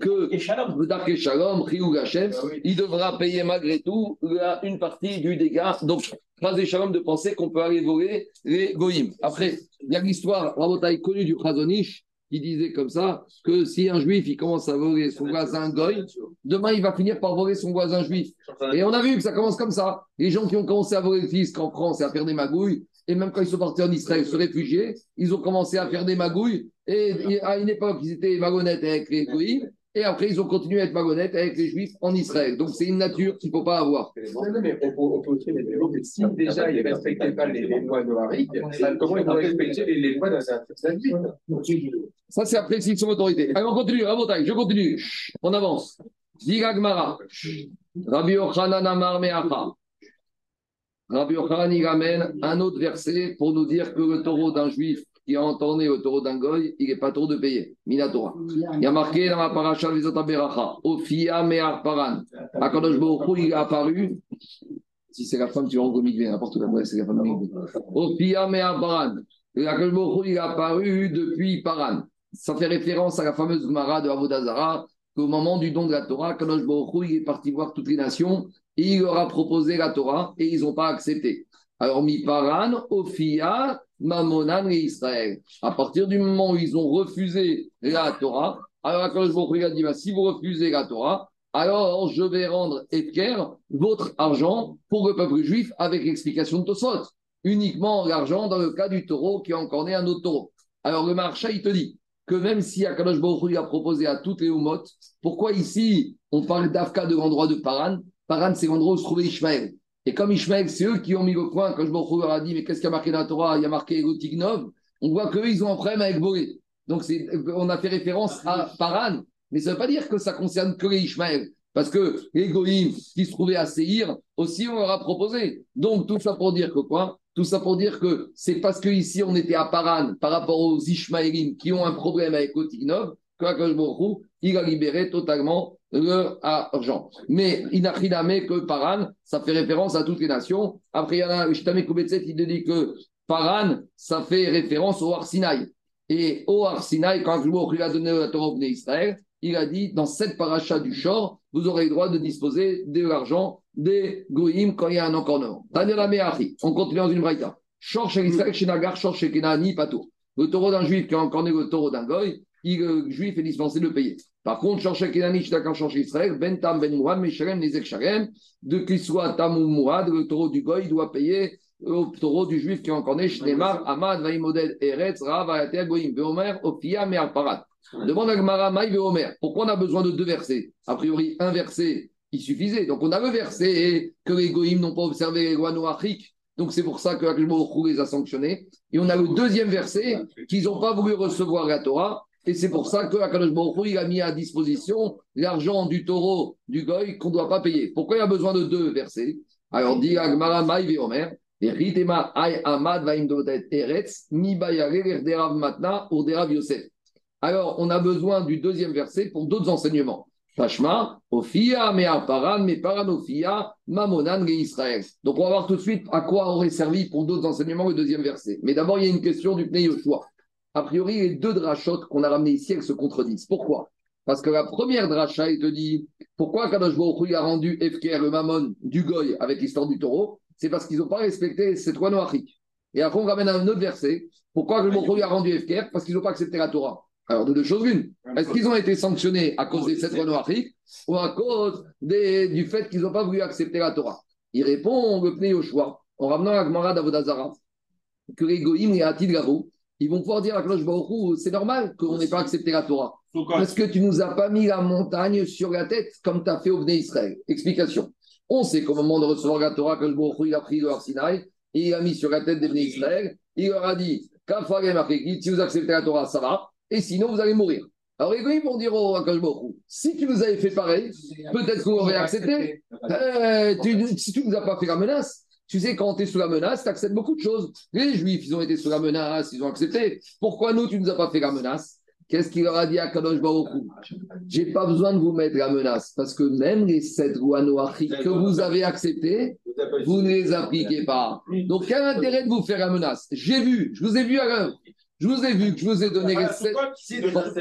que Et Shalom. Darke Shalom, Chirou Hashem, il devra payer malgré tout une partie du dégât. Donc, phrase Shalom de penser qu'on peut aller voler les goïms. Après, il y a l'histoire, Rabotaï connue du Chazonish, qui disait comme ça, que si un juif, il commence à voler son voisin goy, demain, il va finir par voler son voisin juif. Et on a vu que ça commence comme ça. Les gens qui ont commencé à voler le fisc en France et à faire des magouilles, et même quand ils sont partis en Israël se réfugier, ils ont commencé à faire des magouilles. Et à une époque, ils étaient malhonnêtes avec les goïms. Et après, ils ont continué à être malhonnêtes avec les juifs en Israël. Donc, c'est une nature qu'il ne faut pas avoir. Non, mais on peut, aussi les développer. Si déjà ils ne respectaient pas les, lois de Harit, comment ils vont respecter les, les lois d'un certain Ça, c'est après s'ils sont autorité. Allez, on continue. Rabotaï, je continue. On avance. Diga Gmara. Rabbi Yochanan Amar Meacha. Rabbi Yochanan, il ramène un autre verset pour nous dire que le taureau d'un juif qui a entendu le taureau d'un goy, il n'est pas taureau de payer. Minatora. Il y a marqué dans la paracha Vezata Beracha. Ophia Me'ar Paran. Akadosh Hu, il est apparu. Si c'est la femme, tu vas en Migvé, n'importe où, c'est la femme de Migvé. Ophia Me'ar Paran. Akadosh Hu, il est apparu depuis Paran. Ça fait référence à la fameuse Gemara de Avodazara, qu'au moment du don de la Torah, Kadosh Baruch Hu, il est parti voir toutes les nations et il leur a proposé la Torah et ils n'ont pas accepté. Alors, mi paran, Ophia, Mamonan et Israël. À partir du moment où ils ont refusé la Torah, alors Hu il a dit bah, si vous refusez la Torah, alors je vais rendre Etker, votre argent, pour le peuple juif, avec l'explication de Tosot. Uniquement l'argent dans le cas du taureau qui a encore né un autre taureau. Alors le marcha, il te dit que même si Akadosh Baruch a proposé à toutes les Umot, pourquoi ici on parle d'Afka de l'endroit de Paran? Paran, c'est l'endroit où se trouvait Ishmaël. Et comme Ishmaël, c'est eux qui ont mis le point, quand je me leur a dit, mais qu'est-ce qu'il y a marqué dans la Torah? Il y a marqué Egotignov. On voit qu'eux, ils ont un problème avec Boré. Donc, on a fait référence à Paran, mais ça ne veut pas dire que ça concerne que les Ishmaël. Parce que les Goïms qui se trouvaient à Seir, aussi, on leur a proposé. Donc, tout ça pour dire que quoi? Tout ça pour dire que c'est parce qu'ici, on était à Paran par rapport aux Ishmaélim qui ont un problème avec Otignov, il a libéré totalement le argent. Mais Inachiname que Paran, ça fait référence à toutes les nations. Après, il y en a, Shtame Koubetset, il dit que Paran, ça fait référence au Arsinaï. Et au Arsinaï, quand Hu a donné la Torah au Israël, il a dit dans cette paracha du Shor, vous aurez le droit de disposer de l'argent des Goïm quand il y a un encornement. On continue dans une braïta. Shor chez Israël, chez Nagar, Shor chez Kenani. Le taureau d'un juif qui a encorné le taureau d'un goy, il, le juif est dispensé de payer. Par contre, Shor chez Kenani, chez Nagar, Shor chez Israël, Ben Tam, Ben Mourad, Meshalem, Nezek Sharem, de qu'il soit Tam ou Mourad, le taureau du goy doit payer au taureau du juif qui a encorné, Shnemar, Amad, Vaimoded, Eretz, Rav, Ayater, Goïm, Veomer, Opia, Me'ar Parat. Demande à Gmara, Maï, Veomer. Pourquoi on a besoin de deux versets? A priori, un verset, il suffisait. Donc on a le verset que les Goïms n'ont pas observé les lois noachiques. Donc c'est pour ça que Akshbaruch les a sanctionnés. Et on a le deuxième verset qu'ils n'ont pas voulu recevoir la Torah. Et c'est pour ça que Akadosh Baruch il a mis à disposition l'argent du taureau du goy qu'on ne doit pas payer. Pourquoi il y a besoin de deux versets? Alors dit Agmara Veomer. Ritema ay amad vaimdodet eretz mi derav matna ou derav Yosef. Alors, on a besoin du deuxième verset pour d'autres enseignements. Mamonan. Donc, on va voir tout de suite à quoi aurait servi pour d'autres enseignements le deuxième verset. Mais d'abord, il y a une question du Pnei Yoshua. A priori, les deux drachotes qu'on a ramenés ici, elles se contredisent. Pourquoi? Parce que la première dracha, te dit pourquoi Kadosh Baruch a rendu Efker, le Mammon, du Goy avec l'histoire du taureau? C'est parce qu'ils n'ont pas respecté cette loi noachique. Et après, on ramène un autre verset. Pourquoi Kadosh a rendu Efker? Parce qu'ils n'ont pas accepté la Torah. Alors, de deux choses l'une. Est-ce qu'ils ont été sanctionnés à cause de cette loi noachique ou à cause du fait qu'ils n'ont pas voulu accepter la Torah? Il répond le Pnei Yoshua en ramenant la Gemara d'Avodazara que les et Atid ils vont pouvoir dire à Klosh Baruch c'est normal qu'on n'ait pas accepté la Torah. Parce que tu nous as pas mis la montagne sur la tête comme tu as fait au Bnei Israël. Explication. On sait qu'au moment de recevoir la Torah, Klosh Baruch il a pris le Arsinaï et il a mis sur la tête des Bnei Israël. Il leur a dit, si vous acceptez la Torah, ça va. Et sinon, vous allez mourir. Alors les Goïm vont dire au Akash si tu nous avais fait pareil, peut-être qu'on aurait accepté. Euh, tu- si tu ne nous as pas fait la menace, tu sais, quand tu es sous la menace, tu acceptes beaucoup de choses. Les Juifs, ils ont été sous la menace, ils ont accepté. Pourquoi nous, tu ne nous as pas fait la menace? Qu'est-ce qu'il leur a dit à Kadosh Baruch Hu? J'ai pas besoin de vous mettre la menace, parce que même les sept lois noachiques que vous avez acceptées, vous ne les appliquez pas. Donc, quel intérêt de vous faire la menace? J'ai vu, je vous ai vu à l'œuvre. Je vous ai vu que je vous ai donné les Ah, de Soukot. 30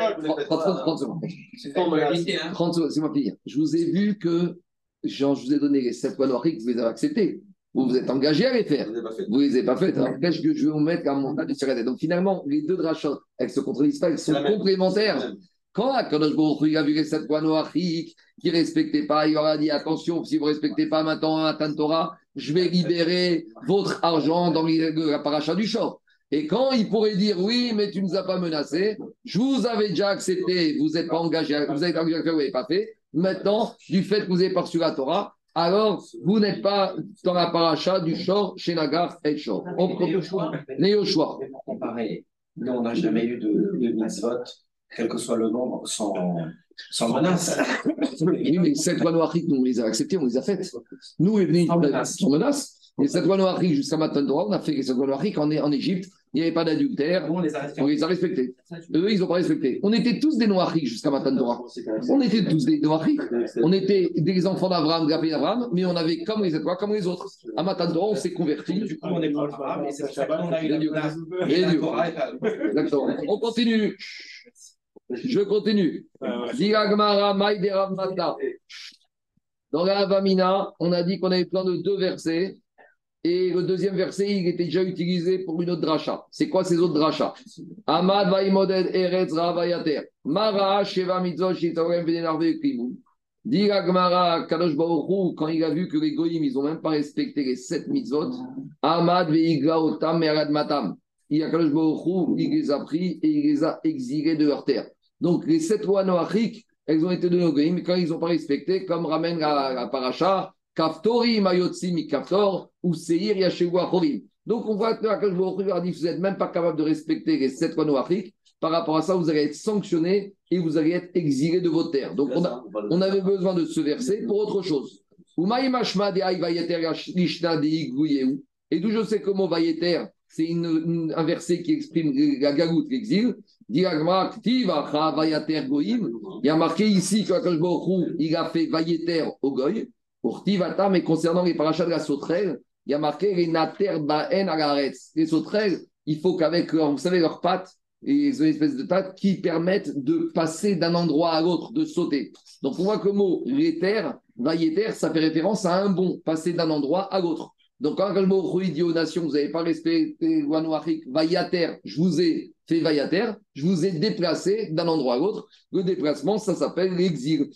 30 30 30 secondes. C'est en réalité, hein. 30 secondes, c'est moi qui dis. Je vous ai vu que genre, je vous ai donné les sept lois noachiques, vous les avez acceptées. Vous vous êtes engagé à les faire. Vous ne les avez pas faites. Alors, qu'est-ce que je vais vous mettre à montagne sur la tête Donc finalement, les deux drachot, elles se contredisent pas, elles sont complémentaires. Quand Akadosh Baruch a vu les sept qui ne respectaient pas, il leur a dit attention, si vous ne respectez pas maintenant un Matan Torah, je vais libérer votre argent dans la paracha du Shor. Et quand il pourrait dire oui, mais tu ne nous as pas menacé, je vous avais déjà accepté, vous n'êtes pas engagé, à- vous avez engagé à vous n'avez pas fait. Maintenant, du fait que vous n'avez pas reçu la Torah, alors vous n'êtes pas dans la paracha du Shor chez Nagar et Shor. On comparer, nous, on n'a jamais eu de, de mitzvot, quel que soit le nombre, sans, sans menace. Oui, mais cette loi noachique, nous, on les a acceptées, on les a faites. Nous, les Bnei Sans menace. Cette loi noachique, jusqu'à maintenant, droit, on a fait cette loi noachique en, en Égypte, il n'y avait pas d'adultère, on les a on les respectés. Eux, ils n'ont pas respecté. On était tous des noachiques jusqu'à maintenant, droit. On était tous des noachiques. On était des enfants d'Abraham, de la famille d'Abraham, mais on avait comme les étoiles, comme les autres. À Matador, on s'est convertis. Du coup, on est pas arabe, et c'est qu'on a eu. Torah est Exactement. On continue. Je continue. Mata. Dans la Avamina, on a dit qu'on avait plein de deux versets. Et le deuxième verset, il était déjà utilisé pour une autre dracha. C'est quoi ces autres drachas? Amad vaimoded eretz ravayater. Mara sheva mitzvot shitorem v'denarve klimum. Dit la Gemara, Kadosh Hu, quand il a vu que les goyim, ils n'ont même pas respecté les sept mitzvot, Ahmad veigla otam merad matam. Il a Kadosh Hu, il les a pris et il les a exilés de leur terre. Donc les sept lois noachiques, elles ont été données aux goyim, mais quand ils n'ont pas respecté, comme ramène la, la Kaftori mayotsi mi kaftor, ou seir. Donc on voit que vous n'êtes même pas capable de respecter les sept lois noachiques, par rapport à ça, vous allez être sanctionné et vous allez être exilé de votre terre. Donc on, avait besoin de ce verset pour autre chose. Et d'où je sais mot vayeter, c'est une- une- un verset qui exprime la galoute, l'exil. Il y a marqué ici que Baruch Hu, il a fait vayeter au goy. Pour tivata, mais concernant les parachats de la sauterelle, il y a marqué les nater baen agaretz. Les sauterelles, il faut qu'avec, vous savez, leurs pattes, ils ont une espèce de pattes qui permettent de passer d'un endroit à l'autre, de sauter. Donc on voit que le mot vailleter, ça fait référence à un bond, passer d'un endroit à l'autre. Donc quand le mot nations, vous n'avez pas respecté noachiques, vailleter, je vous ai vailleter, je vous ai déplacé d'un endroit à l'autre. Le déplacement, ça s'appelle l'exil.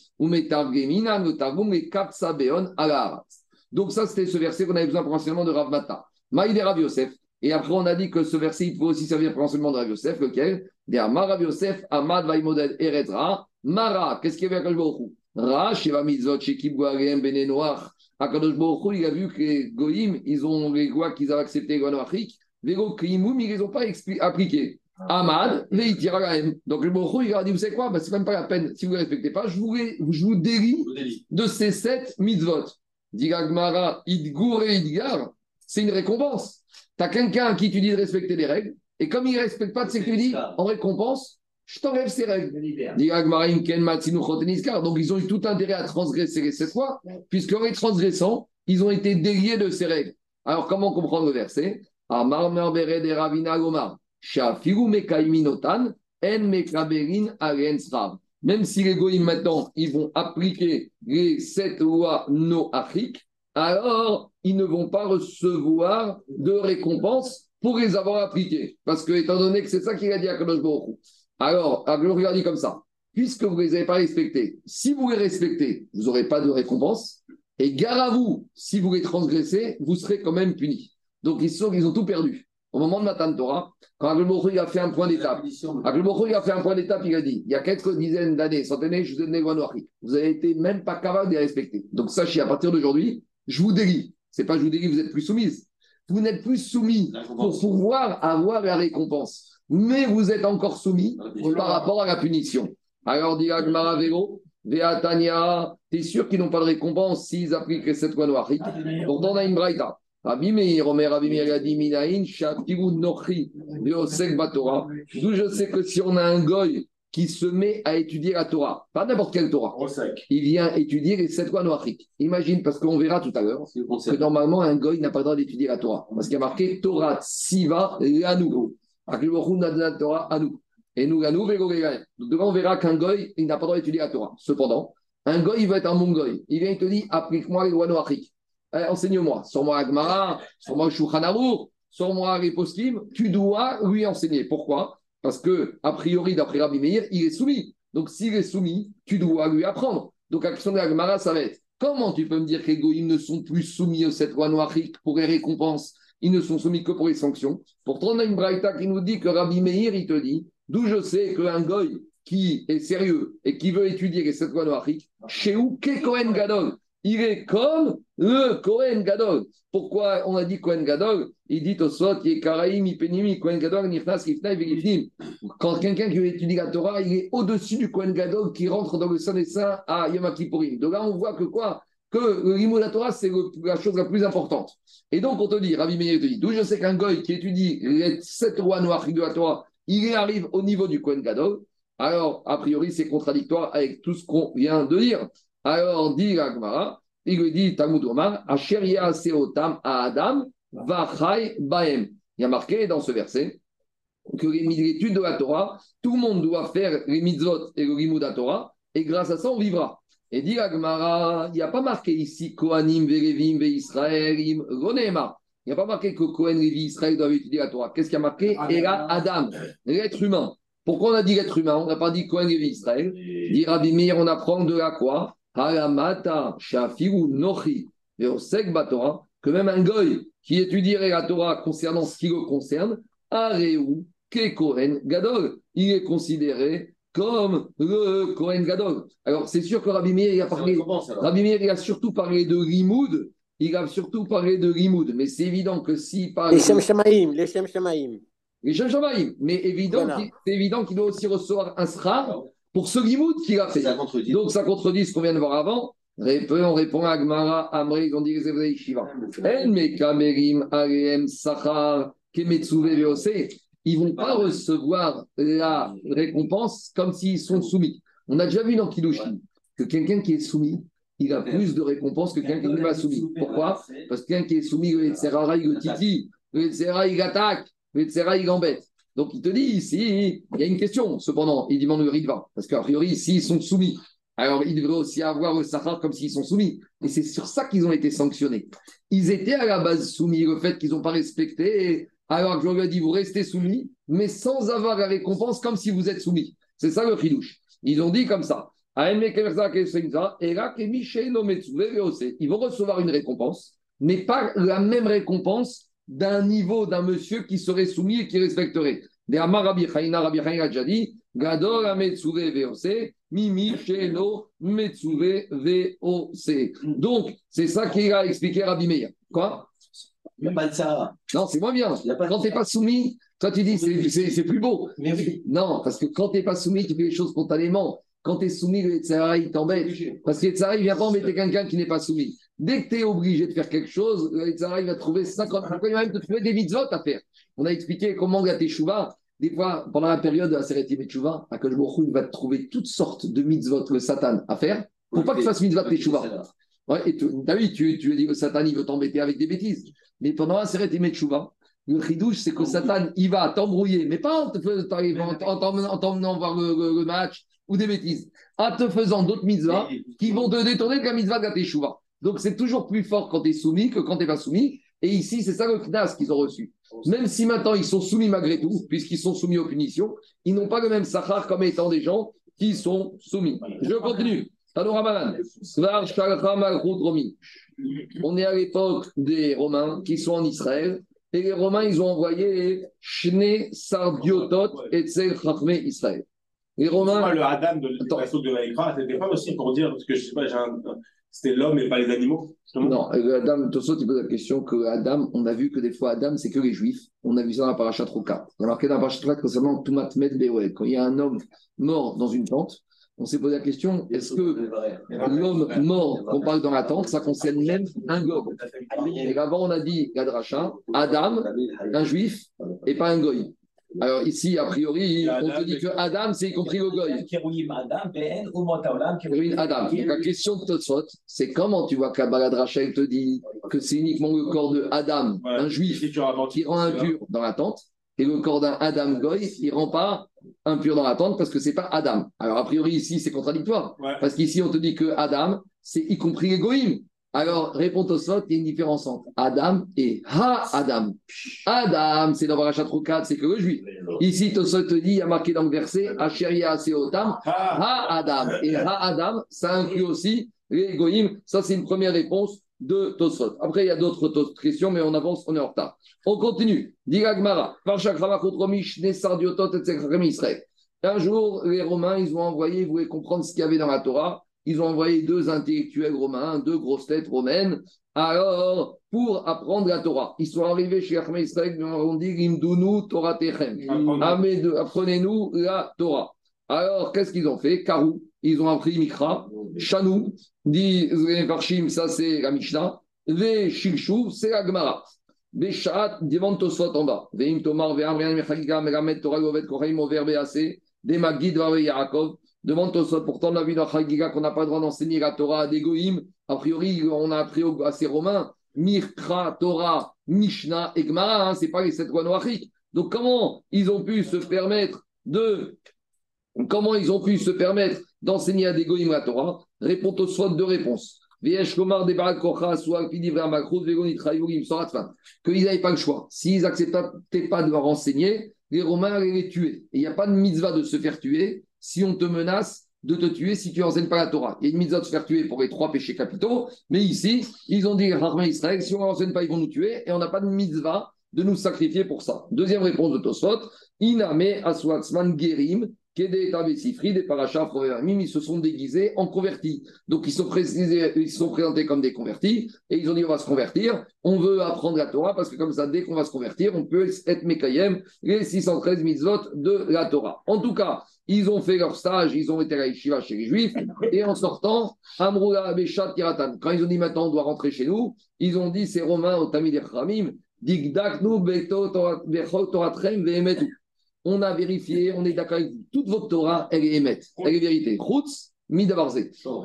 Donc ça, c'était ce verset qu'on avait besoin pour l'enseignement de Rav Mata. Maïde Rav Yosef. Et après, on a dit que ce verset, il peut aussi servir pour l'enseignement de Rav Yosef, lequel? Rav Yosef, Amad Vaimoded Eretzra, Mara, qu'est-ce qu'il y avait à Akadosh Baruch Hu? Ra, Sheva Mitzvot, Shekib Goarem, Bene Noach. Akadosh Baruch Hu, il a vu que les Goïm, ils ont les lois qu'ils avaient acceptées, les. Vélo Krimum, ils ne les ont pas appliquées. Gaem. Donc le Hu, il a dit, vous savez quoi, bah, c'est même pas la peine, si vous ne respectez pas, je vous, je vous délie de ces sept mitzvot. Digagmara, Idgur et Idgar, c'est une récompense. Tu as quelqu'un à qui tu dis de respecter les règles, et comme il ne respecte pas de ce que tu dis, en récompense, je t'enlève ces règles. Donc ils ont eu tout intérêt à transgresser les sept fois, puisqu'en les transgressant, ils ont été déliés de ces règles. Alors comment comprendre le verset? Amar Merbere de Ravina Gomar, Même si les goïms maintenant, ils vont appliquer les sept lois noachiques, alors ils ne vont pas recevoir de récompense pour les avoir appliquées. Parce que, étant donné que c'est ça qu'il a dit à Kadosh Baruch. Alors, Aglo il a dit comme ça. Puisque vous ne les avez pas respectés, si vous les respectez, vous n'aurez pas de récompense. Et gare à vous, si vous les transgressez, vous serez quand même punis. Donc, ils, sont, ils ont tout perdu. Au moment de Matan Torah, quand Hu, il a fait un point d'étape, Hu, il a fait un point d'étape, il a dit, il y a quelques dizaines d'années, centaines d'années, je vous ai donné. Vous avez été même pas capable de les respecter. Donc, sachez, à partir d'aujourd'hui, je vous délie. C'est pas je vous délie, vous êtes plus soumise. Vous n'êtes plus soumis pour pouvoir avoir la récompense. Mais vous êtes encore soumis par rapport à la punition. Alors, dit Agmara Vélo, Veatania, t'es sûr qu'ils n'ont pas de récompense s'ils appliquent les sept lois noachiques Pourtant, on a une braïta. Rabbi Meir, Omer, Rabbi Meir a dit Minaïn, Batora. D'où je sais que si on a un goy qui se met à étudier la Torah, pas n'importe quelle Torah, il vient étudier les sept lois noachiques. Imagine, parce qu'on verra tout à l'heure, que normalement, un goy n'a pas le droit d'étudier la Torah. Parce qu'il y a marqué Torah, Siva, donné la Torah à nous. Et nous, à. Donc, devant, on verra qu'un goy, il n'a pas le droit d'étudier la Torah. Cependant, un goy, il va être un bon goy. Il vient, il te dit, applique-moi les lois noachiques. Eh, Enseigne-moi. Sur-moi Agmara, sur-moi Shouchanarour, sur-moi les poskim. Tu dois lui enseigner. Pourquoi? Parce que, a priori, d'après Rabbi Meir, il est soumis. Donc, s'il est soumis, tu dois lui apprendre. Donc, la question de l'Agmara, ça va être comment tu peux me dire que les goïms ne sont plus soumis aux sept lois noachiques pour les récompenses? Ils ne sont soumis que pour les sanctions. Pourtant, on a une braïta qui nous dit que Rabbi Meir, il te dit d'où je sais qu'un goy qui est sérieux et qui veut étudier les sept lois noachiques, chez où qu'est Kohen Gadol? Il est comme le Kohen Gadol. Pourquoi on a dit Kohen Gadol? Il dit au Sot, Yekaraim, Ipenimi, Kohen Gadol, Nifnas, Kifnaï, Vegifnim. Quand quelqu'un qui veut étudier la Torah, il est au-dessus du Kohen Gadol qui rentre dans le Saint des Saints à. Donc là, on voit que quoi? Que le la Torah, c'est la chose la plus importante. Et donc, on te dit, Rabbi Meir te dit, d'où je sais qu'un goy qui étudie les sept lois noires de la Torah, il arrive au niveau du Kohen Gadol? Alors, a priori, c'est contradictoire avec tout ce qu'on vient de dire. Alors, dit Agmara, il lui dit Talmud Omar, Asher Seotam à Adam, Vachai Baem. Il y a marqué dans ce verset que les l'étude de la Torah, tout le monde doit faire les mitzvot et le limud de la Torah, et grâce à ça, on vivra. Et dit Agmara, il n'y a pas marqué ici Kohanim, Verevim, Ve Israelim, Ronema. Il n'y a pas marqué que Kohen, Lévi, Israël doivent étudier la Torah. Qu'est-ce qu'il y a marqué? Et là, Adam, l'être humain. Pourquoi on a dit l'être humain? On n'a pas dit Kohen, Lévi, Israël. Dit Rabbi Meir, on apprend de là quoi? Halamata, Shafiru, Nochi, Veosek Batora, que même un goy qui étudierait la Torah concernant ce qui le concerne, Areu, Kekohen Gadol, il est considéré comme le Kohen Gadol. Alors, c'est sûr que Rabbi Meir, il a parlé, Rabbi Meir, il a surtout parlé de Rimoud, il a surtout parlé de Rimoud, mais c'est évident que si par Les Shem Shamaïm, les Shem Shamaïm. les Shem mais évident Voilà. c'est évident qu'il doit aussi recevoir un srar pour ce Rimoud qu'il a fait. Ça contredit. Donc, ça contredit ce qu'on vient de voir avant. On répond à Gmara, Amré, ils ont dit. Ils ne vont pas recevoir la récompense comme s'ils sont soumis. On a déjà vu dans Kiddushin que quelqu'un qui est soumis, il a plus de récompense que quelqu'un qui n'est pas soumis. Pourquoi Parce que quelqu'un qui est soumis, le Yetzerara, il le titille, le Yetzerara, il attaque, le Yetzerara, il embête. Donc il te dit ici, il y a une question. Cependant, il demande le Ritva. Parce qu'a priori, s'ils sont soumis, alors ils devraient aussi avoir le Sahar comme s'ils sont soumis. Et c'est sur ça qu'ils ont été sanctionnés. Ils étaient à la base soumis, le fait qu'ils n'ont pas respecté. Alors je leur ai dit, vous restez soumis, mais sans avoir la récompense comme si vous êtes soumis. C'est ça le chidouche. Ils ont dit comme ça. Ils vont recevoir une récompense, mais pas la même récompense d'un niveau d'un monsieur qui serait soumis et qui respecterait. Des Amar Rabbi Chaina, Rabbi Chaina a déjà dit Gadol Ametsuve VOC, Mimi Sheno Metsuve VOC. Donc, c'est ça qu'il a expliqué Rabbi Meir. Quoi? Il n'y a pas de ça. Non, c'est moins bien. Quand tu n'es pas soumis, toi tu dis c'est- plus beau. Mais oui. Non, parce que quand tu n'es pas soumis, tu fais les choses spontanément. Quand tu es soumis, le Tzara, il t'embête. Parce que le Tzara, il ne vient pas embêter quelqu'un qui n'est pas soumis. Dès que tu es obligé de faire quelque chose, le Tzara, il va trouver 50. Pourquoi il va même te trouver des mitzvot à faire On a expliqué comment la Teshuvah, des fois, pendant la période de la Sereti Teshuvah, à il va te trouver toutes sortes de mitzvot, le Satan, à faire, pour pas que tu fasses mitzvot Teshuvah. Ouais, et tu as vu, tu, tu dit que Satan, il veut t'embêter avec des bêtises. Mais pendant la Seret Teshuvah, le chidouche, c'est que Satan, il va t'embrouiller, mais pas en t'emmenant voir le, le- le match ou des bêtises, en te faisant d'autres mitzvahs qui vont te détourner de la mitzvah de la Teshuvah. Donc c'est toujours plus fort quand tu es soumis que quand tu n'es pas soumis. Et ici, c'est ça le knas qu'ils ont reçu. Même si maintenant ils sont soumis malgré tout, puisqu'ils sont soumis aux punitions, ils n'ont pas le même sachar comme étant des gens qui sont soumis. Je continue. On est à l'époque des Romains qui sont en Israël. Et les Romains, ils ont envoyé Shne Sardiotot et Tzel Israël. Les Romain, Romains, le Adam de de l'Aïkra, c'était pas aussi pour dire, parce que je sais pas, j'ai un- c'était l'homme et pas les animaux. justement? non, euh, Adam, Tosot, il pose la question que Adam, on a vu que des fois Adam, c'est que les Juifs. On a vu ça dans la paracha Troka. On a marqué dans la paracha Troka concernant Tumat Med Beoel. Quand il y a un homme mort dans une tente, on s'est posé la question est-ce que l'homme mort qu'on parle dans la tente, ça concerne même un goy Et avant, on a dit, la dracha, Adam, un juif et pas un goy. Alors ici, a priori, on te dit que Adam, c'est y compris le goy. Adam. Donc, la question de Totsot, c'est comment tu vois que la Baladracha, elle te dit que c'est uniquement le corps de Adam, un juif, qui rend impur dans la tente, et le corps d'un Adam Goy, il ne rend pas impur dans la tente parce que c'est pas Adam. Alors, a priori, ici, c'est contradictoire. Parce qu'ici, on te dit que Adam, c'est y compris les goïms. Alors, réponds au sot, il y a une différence entre Adam et Ha-Adam. Adam, c'est dans Barachat c'est que le juif. Ici, Tosot te dit, il y a marqué dans le verset, Asheria Seotam, Ha-Adam. Et Ha-Adam, ça inclut aussi les. Ça, c'est une première réponse de Tosot. Après, il y a d'autres questions, mais on avance, on est en retard. On continue. Diragmara, Israël. Un jour, les Romains, ils ont envoyé, ils voulaient comprendre ce qu'il y avait dans la Torah. Ils ont envoyé deux intellectuels romains, deux grosses têtes romaines, alors, pour apprendre la Torah. Ils sont arrivés chez Achmed Israël, ils ont dit Rimdunu Torah Techem. Apprenez-nous la Torah. Alors, qu'est-ce qu'ils ont fait? Karou, ils ont appris Mikra. Chanou, dit Farshim, ça c'est la Mishnah. Ve Shilchou, c'est la Gemara. Ve Shaat, demande Tosfot en bas. Ve Im Tomar, Ve Amrian, Mechagika, Meramet, Torah, Govet, Koraim, Over, Bease, Des Magid, Vave, Yaakov. Demande Tosfot, pourtant on a vu dans Chagiga qu'on n'a pas le droit d'enseigner la Torah à des Goïm. A priori, on a appris à ces Romains. Mirkra, Torah, Mishnah et Gemara, hein, c'est pas les sept lois. Donc comment ils ont pu se permettre de comment ils ont pu se permettre d'enseigner à des goïms la Torah? Répond au soit deux réponses. Qu'ils n'avaient pas le choix. S'ils n'acceptaient pas de leur enseigner, les Romains allaient les tuer. Il n'y a pas de mitzvah de se faire tuer si on te menace de te tuer si tu n'enseignes pas la Torah. Il y a une mitzvah de se faire tuer pour les trois péchés capitaux, mais ici, ils ont dit, Rahman Israël, si on n'enseigne pas, ils vont nous tuer, et on n'a pas de mitzvah de nous sacrifier pour ça. Deuxième réponse de Tosfot, Iname Aswatsman Gerim, des ils se sont déguisés en convertis. Donc ils sont, sont présentés comme des convertis, et ils ont dit on va se convertir, on veut apprendre la Torah, parce que comme ça, dès qu'on va se convertir, on peut être Mekayem, les 613 mitzvot de la Torah. En tout cas, ils ont fait leur stage, ils ont été à yeshiva chez les Juifs, et en sortant, Amroula Kiratan, quand ils ont dit maintenant on doit rentrer chez nous, ils ont dit c'est Romain au Tamid Ramim, Digdaknu Beto Toratrem Vehemetu on a vérifié, on est d'accord avec vous. Toute votre Torah, elle est émette, elle est vérité. Chutz, midavarze.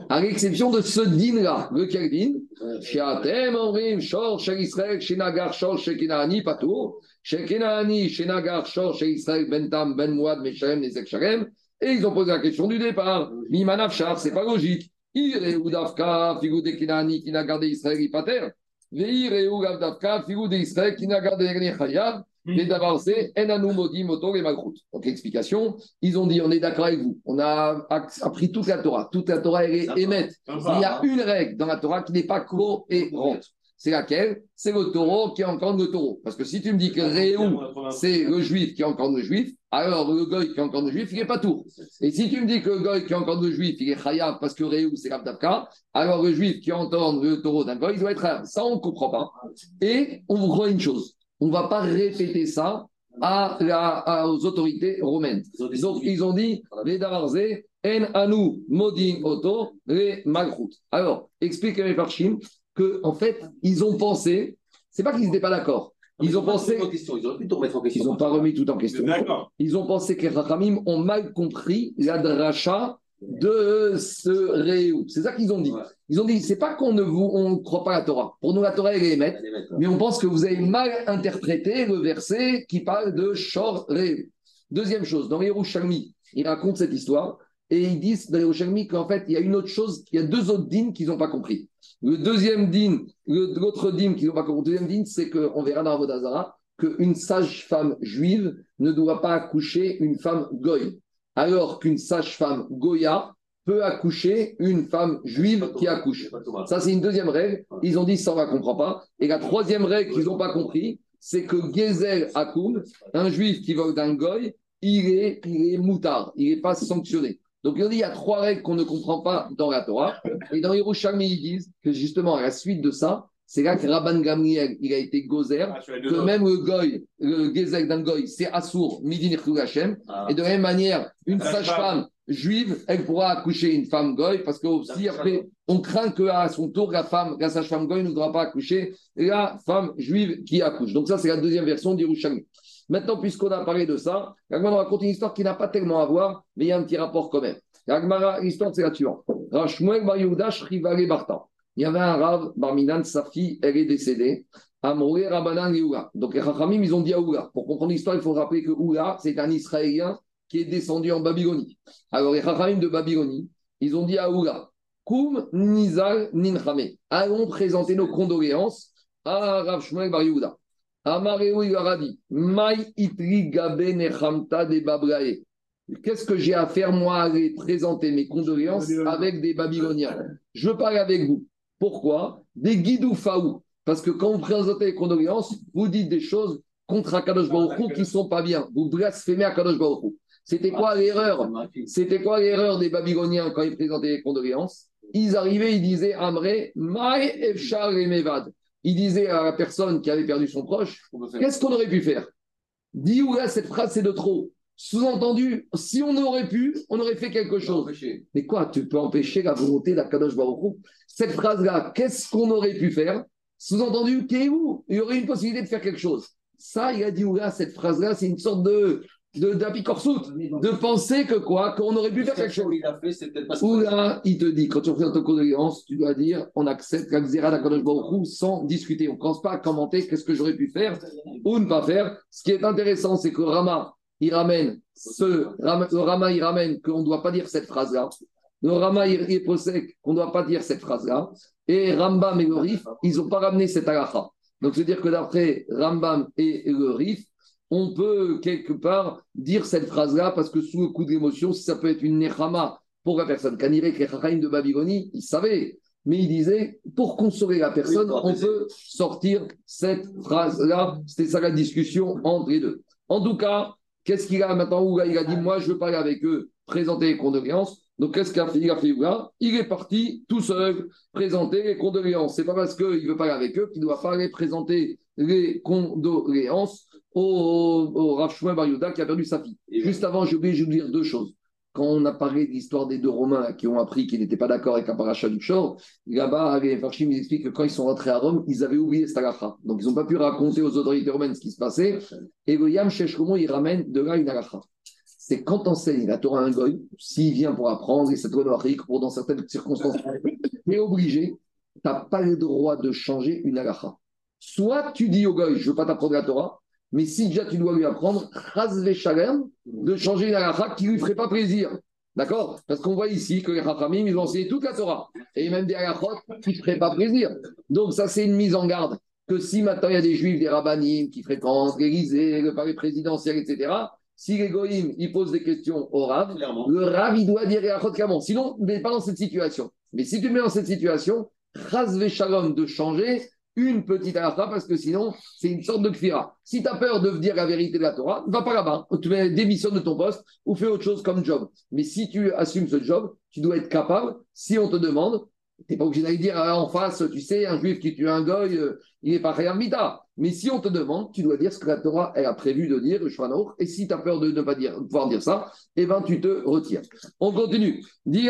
À l'exception de ce din-là, lequel din Shiatem, Omrim, Shor, Shel Israël, Shenagar, Shor, Shekinani, Pato, Shekinani, Shenagar, Shor, Shel Israël, Bentam, Ben Mouad, Meshalem, Nezek Shalem. Et ils ont posé la question du départ. Mimanav Shar, c'est pas logique. Ire Udavka, Figou de Kinani, qui n'a gardé Israël, Ipater. Veire Udavka, Figou de Israël, qui n'a gardé Chayav. Et d'abord, c'est Enanu Modi Moto et Malchut. Donc, explication, ils ont dit on est d'accord avec vous. On a appris toute la Torah. Toute la Torah, elle est émette. Il y a une règle dans la Torah qui n'est pas cohérente. C'est laquelle? C'est le taureau qui encorne le taureau. Parce que si tu me dis que Réou, c'est le juif qui encorne le juif, alors le goy qui encorne le juif, il n'est pas tout. Et si tu me dis que le goy qui encorne le juif, il est chayav parce que Réou, c'est l'abdavka, alors le juif qui encorne le taureau d'un goy, il doit être chayav. Ça, on ne comprend pas. Et on vous croit une chose on ne va pas répéter ça à la, aux autorités romaines. Donc, ils ont dit, les davarze, en anu modin auto, les malchut. Alors, explique les parchim que, en fait, ils ont pensé, c'est pas qu'ils n'étaient pas d'accord. Ils ont pensé. Ils n'ont pas remis tout en question. Ils ont pensé que les Rachamim ont mal compris la dracha de ce Réou. C'est ça qu'ils ont dit. Ils ont dit, c'est pas qu'on ne vous, on croit pas à la Torah. Pour nous, la Torah, elle est émette, mais on pense que vous avez mal interprété le verset qui parle de Shor. Deuxième chose, dans Yerushalmi, ils racontent cette histoire et ils disent dans Yerushalmi qu'en fait, il y a une autre chose, il y a deux autres dînes qu'ils n'ont pas compris. Le deuxième dîne, l'autre dîne qu'ils n'ont pas compris, le deuxième dîne, c'est qu'on verra dans Avodazara qu'une sage-femme juive ne doit pas accoucher une femme goy alors qu'une sage-femme Goya accoucher une femme juive qui accouche. Ça, c'est une deuxième règle. Ils ont dit ça, on ne comprend pas. Et la troisième règle qu'ils n'ont pas compris, c'est que Gezel Akoum, un juif qui vole d'un goy, il est, moutard, il n'est pas sanctionné. Donc, il y a trois règles qu'on ne comprend pas dans la Torah. Et dans Yerushalmi, ils disent que justement, à la suite de ça, c'est là que Rabban Gamriel, il a été gozer, ah, que même le goy, le gezek d'un goy, c'est Assour, Midin Hashem. Ah. Et de la même manière, une sage-femme juive, elle pourra accoucher une femme goy, parce que aussi après, on craint qu'à son tour, la femme, la sage-femme goy ne devra pas accoucher la femme juive qui accouche. Donc ça, c'est la deuxième version d'Irushalmi. Maintenant, puisqu'on a parlé de ça, on raconte une histoire qui n'a pas tellement à voir, mais il y a un petit rapport quand même. L'histoire, c'est la suivante. Bar Yehuda. Il y avait un Rav, Barminan, sa fille, elle est décédée. Amoré Rabanan et Oula. Donc les Rachamim, ils ont dit à Oula. Pour comprendre l'histoire, il faut rappeler que Oula, c'est un Israélien qui est descendu en Babylonie. Alors les Rachamim de Babylonie, ils ont dit à Oula, Kum Nizal Ninchame. Allons présenter nos condoléances à Rav Shmuel Bar Yehuda. Amareo il leur a dit, Mai Itri Gabe Nechamta de Babrae. Qu'est-ce que j'ai à faire, moi, à aller présenter mes condoléances avec des Babyloniens? Je parle avec vous. Pourquoi? Des guidou faou. Parce que quand vous présentez les condoléances, vous dites des choses contre Akadosh Baruch qui ne sont pas bien. Vous blasphémez Akadosh Baruch C'était quoi l'erreur? C'était quoi l'erreur des Babyloniens quand ils présentaient les condoléances? Ils arrivaient, ils disaient Amré, Maï Efchar Mevad. Ils disaient à la personne qui avait perdu son proche Qu'est-ce qu'on aurait pu faire? Dis ou là, cette phrase, c'est de trop. Sous-entendu, si on aurait pu, on aurait fait quelque chose. Mais quoi, tu peux empêcher la volonté d'Akadosh Baruch Cette phrase-là, qu'est-ce qu'on aurait pu faire? Sous-entendu, où? Il y aurait une possibilité de faire quelque chose. Ça, il a dit, là, cette phrase-là, c'est une sorte de d'apicorsout, de penser que quoi, qu'on aurait pu faire quelque chose. Ou là, il te dit, quand tu représentes ton condoléance, tu dois dire, on accepte la xéra d'Akadosh Baruch sans discuter. On ne commence pas à commenter qu'est-ce que j'aurais pu faire ou ne pas faire. Ce qui est intéressant, c'est que Rama, il ramène ce, le Rama, il ramène qu'on ne doit pas dire cette phrase-là. Le Rama, il, possède qu'on ne doit pas dire cette phrase-là. Et Rambam et le Rif, ils n'ont pas ramené cette halakha. Donc, c'est-à-dire que d'après Rambam et le Rif, on peut quelque part dire cette phrase-là parce que sous le coup d'émotion, ça peut être une nechama pour la personne. Caniré, que les Chachamim de Babylonie, ils savaient. Mais ils disaient, pour consoler la personne, on peut sortir cette phrase-là. C'était ça la discussion entre les deux. En tout cas, qu'est-ce qu'il a maintenant Ouga? Il a dit, moi, je veux parler avec eux, présenter les condoléances. Donc, qu'est-ce qu'il a fait Il a fait Ouga? Il est parti tout seul présenter les condoléances. C'est pas parce qu'il veut parler avec eux qu'il doit pas aller présenter les condoléances au, au Rav Shmuel Bar Yehuda qui a perdu sa fille. Et Juste avant, j'ai oublié de vous dire deux choses. Quand on a parlé de l'histoire des deux Romains qui ont appris qu'ils n'étaient pas d'accord avec la paracha du Shor, là-bas, les Farshim ils expliquent que quand ils sont rentrés à Rome, ils avaient oublié cette. Donc, ils n'ont pas pu raconter aux autorités romaines ce qui se passait. Et le Yam Sheshkomo, il ramène de là une halakha. C'est quand on enseigne la Torah à un goy, s'il vient pour apprendre, et cette loi pour dans certaines circonstances, tu es obligé, tu n'as pas le droit de changer une halakha. Soit tu dis au goy, je ne veux pas t'apprendre la Torah, mais si déjà tu dois lui apprendre, de changer une halakha qui ne lui ferait pas plaisir. D'accord? Parce qu'on voit ici que les Chachamim, ils ont enseigné toute la Torah. Et même des halakhot qui ne feraient pas plaisir. Donc ça, c'est une mise en garde. Que si maintenant il y a des juifs, des rabbinim qui fréquentent l'Élysée, le palais présidentiel, etc., si les goïms, ils posent des questions au Rav, Clairement. le Rav, il doit dire halakhot clairement. Sinon, mais pas dans cette situation. Mais si tu mets dans cette situation, Shalom de changer une petite halakha parce que sinon, c'est une sorte de kfira. Si tu as peur de dire la vérité de la Torah, va pas là-bas. Tu démissionne de ton poste ou fais autre chose comme job. Mais si tu assumes ce job, tu dois être capable, si on te demande, tu n'es pas obligé d'aller dire ah, en face, tu sais, un juif qui tue un goy, euh, il n'est pas khayam mita. Mais si on te demande, tu dois dire ce que la Torah elle a prévu de dire. Et si tu as peur de ne pas dire, pouvoir dire ça, eh ben tu te retires. On continue. Dis.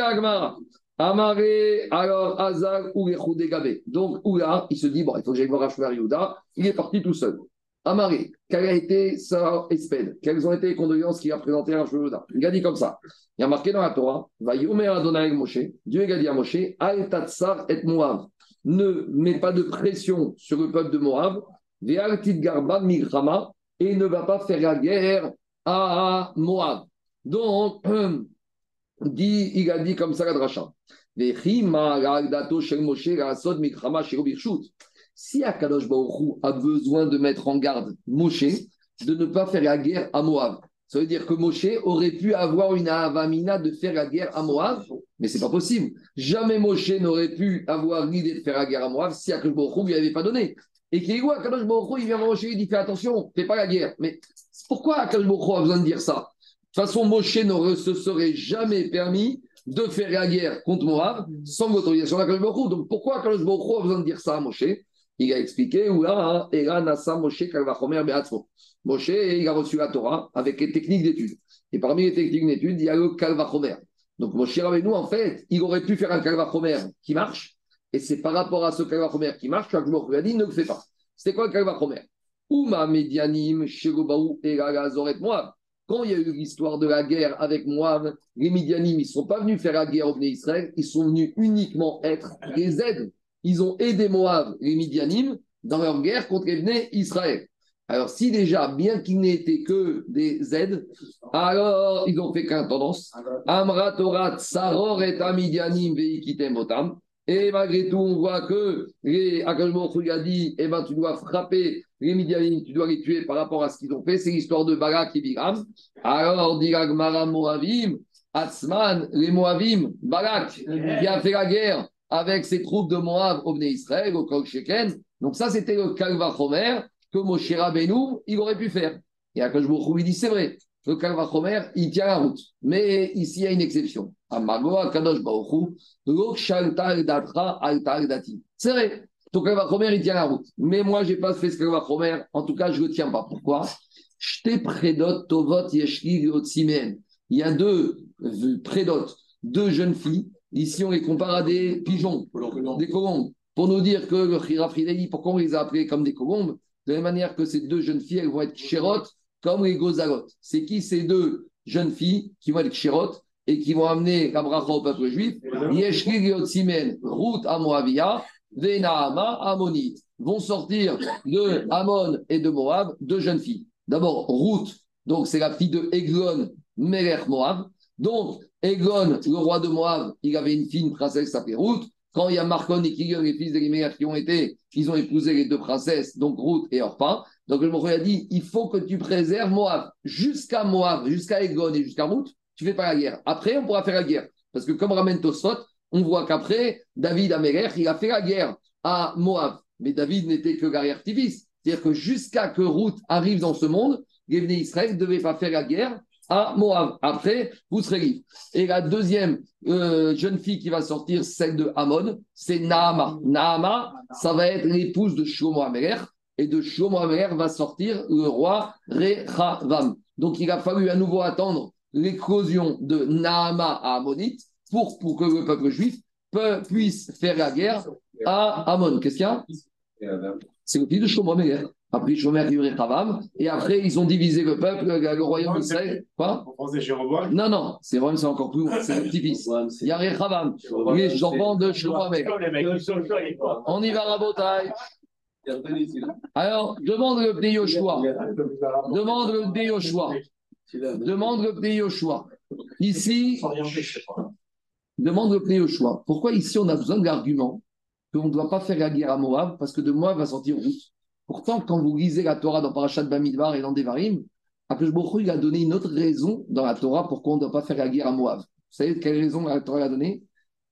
Amaré, alors Hazal ou Gabé. Donc, Oula, il se dit, bon, il faut que j'aille voir Ashmer Yehuda. Il est parti tout seul. Amaré, quelle a été sa espède Quelles ont été les condoléances qu'il a présentées à Ashmer Yehuda? Il a dit comme ça. Il a marqué dans la Torah, va Yomer Adonai Moshe, Dieu a dit à Moshe, Al Tatsar et Moab. Ne mets pas de pression sur le peuple de Moab, Ve'al Milchama, et ne va pas faire la guerre à Moab. Donc, dit, il a dit comme ça la dracha. Si Akadosh Baruch Hu a besoin de mettre en garde Moshe de ne pas faire la guerre à Moab, ça veut dire que Moshe aurait pu avoir une avamina de faire la guerre à Moab, mais c'est pas possible. Jamais Moshe n'aurait pu avoir l'idée de faire la guerre à Moab si Akadosh Baruch Hu lui avait pas donné. Et voit Akadosh Baruch Hu, il vient voir Moshe, il dit fais attention, fais pas la guerre. Mais pourquoi Akadosh Baruch Hu a besoin de dire ça? Toute façon, Moshe ne se serait jamais permis de faire la guerre contre Moab sans l'autorisation d'Akadosh Baruch. Donc pourquoi Akadosh a besoin de dire ça à Moshe? Il a expliqué où là, Ela Nasa Moshe Kalvachomer Beatzmo. Moshe, il a reçu la Torah avec les techniques d'étude. Et parmi les techniques d'étude, il y a le Kalvachomer. Donc Moshe Rabbeinu, en fait, il aurait pu faire un Kalvachomer qui marche. Et c'est par rapport à ce Kalvachomer qui marche qu'Akadosh Baruch a dit ne le fais pas. C'était quoi le Kalvachomer? Uma Medianim, Shegobaou, Ela Zoret Moab. Quand il y a eu l'histoire de la guerre avec Moab, les Midianim, ils ne sont pas venus faire la guerre au Israël, ils sont venus uniquement être des aides. Ils ont aidé Moab, les Midianim, dans leur guerre contre les Israël. Alors, si déjà, bien qu'ils n'aient été que des aides, alors ils ont fait qu'un tendance. Amra Torat, Saror et Amidianim, Veikitem Otam. Et malgré tout, on voit que les Akash Baruch Hu a dit eh ben, tu dois frapper les Midianim, tu dois les tuer par rapport à ce qu'ils ont fait. C'est l'histoire de Barak et Biram. Alors, dit Agmara Moavim, Atzman, les Moavim, Barak, qui a fait la guerre avec ses troupes de Moab au Israël, au Kol Sheken. Donc, ça, c'était le Kalva Chomer que Moshe Rabbeinu, il aurait pu faire. Et Baruch Hu, il dit c'est vrai, le Kalva Chomer, il tient la route. Mais ici, il y a une exception. C'est vrai, Kalva Chomer, il tient la route. Mais moi, je n'ai pas fait ce Kalva Chomer. En tout cas, je ne le tiens pas. Pourquoi? Il y a deux euh, prédotes, deux jeunes filles. Ici, on les compare à des pigeons, des colombes. Pour nous dire que le Chirafridei, pourquoi on les a appelés comme des colombes De la même manière que ces deux jeunes filles, elles vont être chérotes comme les gozalotes. C'est qui ces deux jeunes filles qui vont être chérotes et qui vont amener la au peuple juif? Yeshli Simen, Ruth à Moavia, Venaama Ammonite. Vont sortir de Ammon et de Moab deux jeunes filles. D'abord, Ruth, donc c'est la fille de Eglon, Melech Moab. Donc, Eglon, le roi de Moab, il avait une fille, une princesse qui s'appelait Ruth. Quand il y a Marcon et Kigur, les fils d'Elimelech qui ont été, ils ont épousé les deux princesses, donc Ruth et Orpa. Donc le Mokhoi a dit, il faut que tu préserves Moab. Jusqu'à Moab, jusqu'à Eglon et jusqu'à Ruth, tu fais pas la guerre. Après, on pourra faire la guerre. Parce que comme ramène Tosfot, on voit qu'après, David Améler, il a fait la guerre à Moab. Mais David n'était que l'arrière-petit-fils. C'est-à-dire que jusqu'à que Ruth arrive dans ce monde, les Israël ne devaient pas faire la guerre à Moab. Après, vous serez libre. Et la deuxième euh, jeune fille qui va sortir, celle de Amon, c'est Naama. Naama, ça va être l'épouse de Shlomo Améler. Et de Shlomo Améler va sortir le roi Rechavam. Donc il a fallu à nouveau attendre l'éclosion de Naama à Ammonite pour, pour que le peuple juif peut- puisse faire la guerre à Amon. Qu'est-ce qu'il y a? C'est le fils de Shlomo Améler. Après Shlomo Améler Rechavam. Et après, ils ont divisé le peuple, le, le royaume d'Israël. Quoi? Non, non, c'est vraiment c'est encore plus loin. C'est le petit-fils. Il y a Rechavam, les enfants de Shlomo Améler. On y va, Rabotai. Alors, demande le Bnei Yoshua. Demande le Bnei Yoshua. Demande le Bnei Yoshua. Ici, demande le Yoshua. Pourquoi ici on a besoin de l'argument qu'on ne doit pas faire la guerre à Moab parce que de Moab va sortir Ruth Pourtant, quand vous lisez la Torah dans Parashat Bamidbar et dans Devarim, Akash il a donné une autre raison dans la Torah pourquoi on ne doit pas faire la guerre à Moab. Vous savez quelle raison la Torah a donné?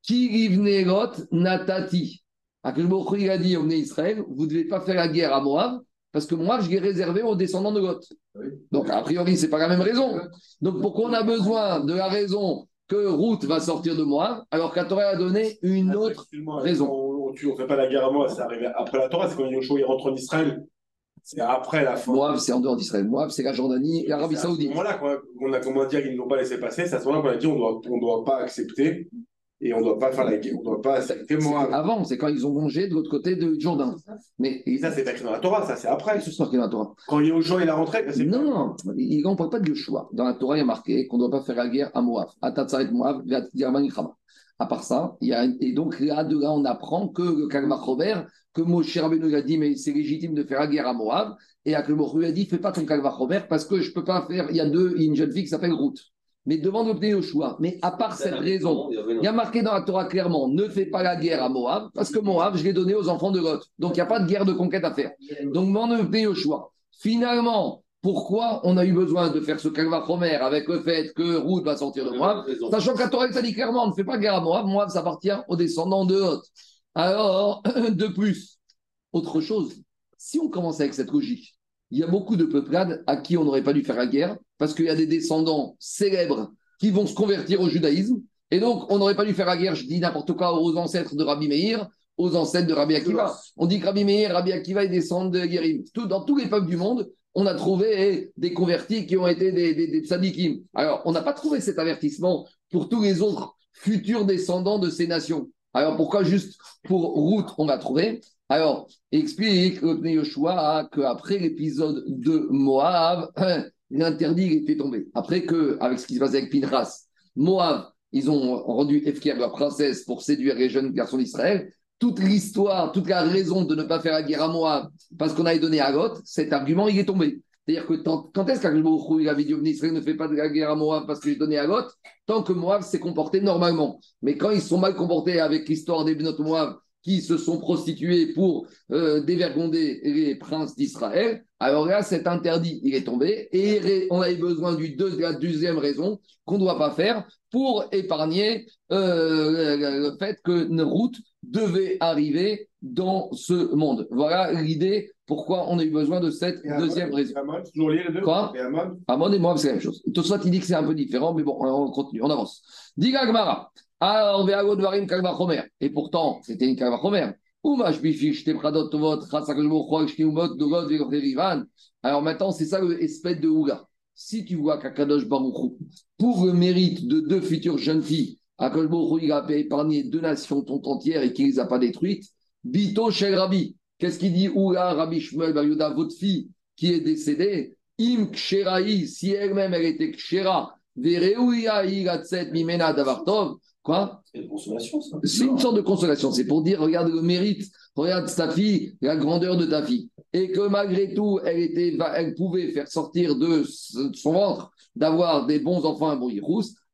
Ki livnerot natati. Akash il a dit au Israël, vous ne devez pas faire la guerre à Moab parce que moi, je l'ai réservé aux descendants de Lot. Donc, a priori, ce n'est pas la même raison. Donc, pourquoi on a besoin de la raison que Ruth va sortir de Moab alors que la Torah a donné une autre raison. On ne fait pas la guerre à moi, c'est arrivé après la Torah, c'est quand Yoshua il rentre en Israël. C'est après la fin. Moab, c'est en dehors d'Israël. Moab, c'est la Jordanie et l'Arabie C'est à ce Saoudite. moment-là qu'on a- comment dire qu'ils ne l'ont pas laissé passer, c'est à ce moment-là qu'on a dit on doit, on doit pas accepter et on ne doit pas faire la guerre, on ne doit pas moi. Avant, c'est quand ils ont mangé de l'autre côté de Jourdain. Mais Et ça, c'est écrit dans la Torah, ça, c'est après. c'est marqué dans la Torah. Quand il est rentré, c'est Non, non, il- ne parle pas de choix. Dans la Torah, il y a marqué qu'on ne doit pas faire la guerre à Moab. Atatsaret Moab. À part ça, il y a, et donc là, de là, on apprend que le Kalmar Robert, que Moshe Rabbeinu a dit, mais c'est légitime de faire la guerre à Moab. Et Akelmor lui a dit, fais pas ton Kalmar Robert parce que je peux pas faire. Il y a deux, il y a une jeune fille qui s'appelle Ruth. Mais demande au choix. Mais à part cette raison, il y a marqué dans la Torah clairement, ne fais pas la guerre à Moab, parce que Moab, je l'ai donné aux enfants de Lot. Donc il n'y a pas de guerre de conquête à faire. Donc demande au choix. Finalement, pourquoi on a eu besoin de faire ce Kalvachomer avec le fait que Ruth va sortir de Moab? Sachant que la Torah ça dit clairement, ne fait pas guerre à Moab, Moab ça appartient aux descendants de Lot. Alors, de plus, autre chose, si on commence avec cette logique, il y a beaucoup de peuplades à qui on n'aurait pas dû faire la guerre, parce qu'il y a des descendants célèbres qui vont se convertir au judaïsme, et donc on n'aurait pas dû faire la guerre, je dis n'importe quoi, aux ancêtres de Rabbi Meir, aux ancêtres de Rabbi Akiva. On dit que Rabbi Meir, Rabbi Akiva, ils descendent de Guérim. Dans tous les peuples du monde, on a trouvé des convertis qui ont été des, des, des tzadikim. Alors, on n'a pas trouvé cet avertissement pour tous les autres futurs descendants de ces nations. Alors, pourquoi juste pour Ruth, on l'a trouvé Alors, explique le Pnei Yoshua qu'après l'épisode de Moab, l'interdit était tombé. Après que, avec ce qui se passe avec Pinchas, Moab, ils ont rendu Efker, leur princesse, pour séduire les jeunes garçons d'Israël. Toute l'histoire, toute la raison de ne pas faire la guerre à Moab, parce qu'on avait donné à Lot, cet argument, il est tombé. C'est-à-dire que tant- quand est-ce qu'Akhlbourou, il avait dit Israël ne fait pas de la guerre à Moab parce que j'ai donné à Lot Tant que Moab s'est comporté normalement. Mais quand ils sont mal comportés avec l'histoire des Benot Moab, qui se sont prostitués pour euh, dévergonder les princes d'Israël, alors là, cet interdit, il est tombé. Et on avait besoin du deux- de la deuxième raison qu'on ne doit pas faire pour épargner euh, le, fait que route devait arriver dans ce monde. Voilà l'idée pourquoi on a eu besoin de cette Et Amon, deuxième raison. et Amon, toujours lié les deux Quoi? Et Amon? Amon et Moab, c'est la même chose. Ça, il dit que c'est un peu différent, mais bon, on continue, on avance. Diga Gmara. Chomer. Et pourtant, c'était une Kalva Chomer. Umash Bifish, Tepradot Tovot, Chatzakajbo, Chouak, Shkiumot, Dogot, Vegorivan. Alors maintenant, c'est ça le espèce de Ouga. Si tu vois qu'Akadosh Baruchou, pour le mérite de deux futures jeunes filles, Akadosh Baruchou, il a épargné deux nations tout entières et qu'il ne les a pas détruites, Bito Shel Rabbi. Qu'est-ce qu'il dit Ouga, Rabbi Shmuel, Bar Yehuda, votre fille qui est décédée, Im Ksheraï, si elle-même elle était Kshera, Vereouya Igatzet Mimena Davartov, quoi? C'est une consolation, ça. C'est une sorte de consolation. C'est pour dire, regarde le mérite, regarde ta fille, la grandeur de ta fille. Et que malgré tout, elle, était, elle pouvait faire sortir de son ventre, d'avoir des bons enfants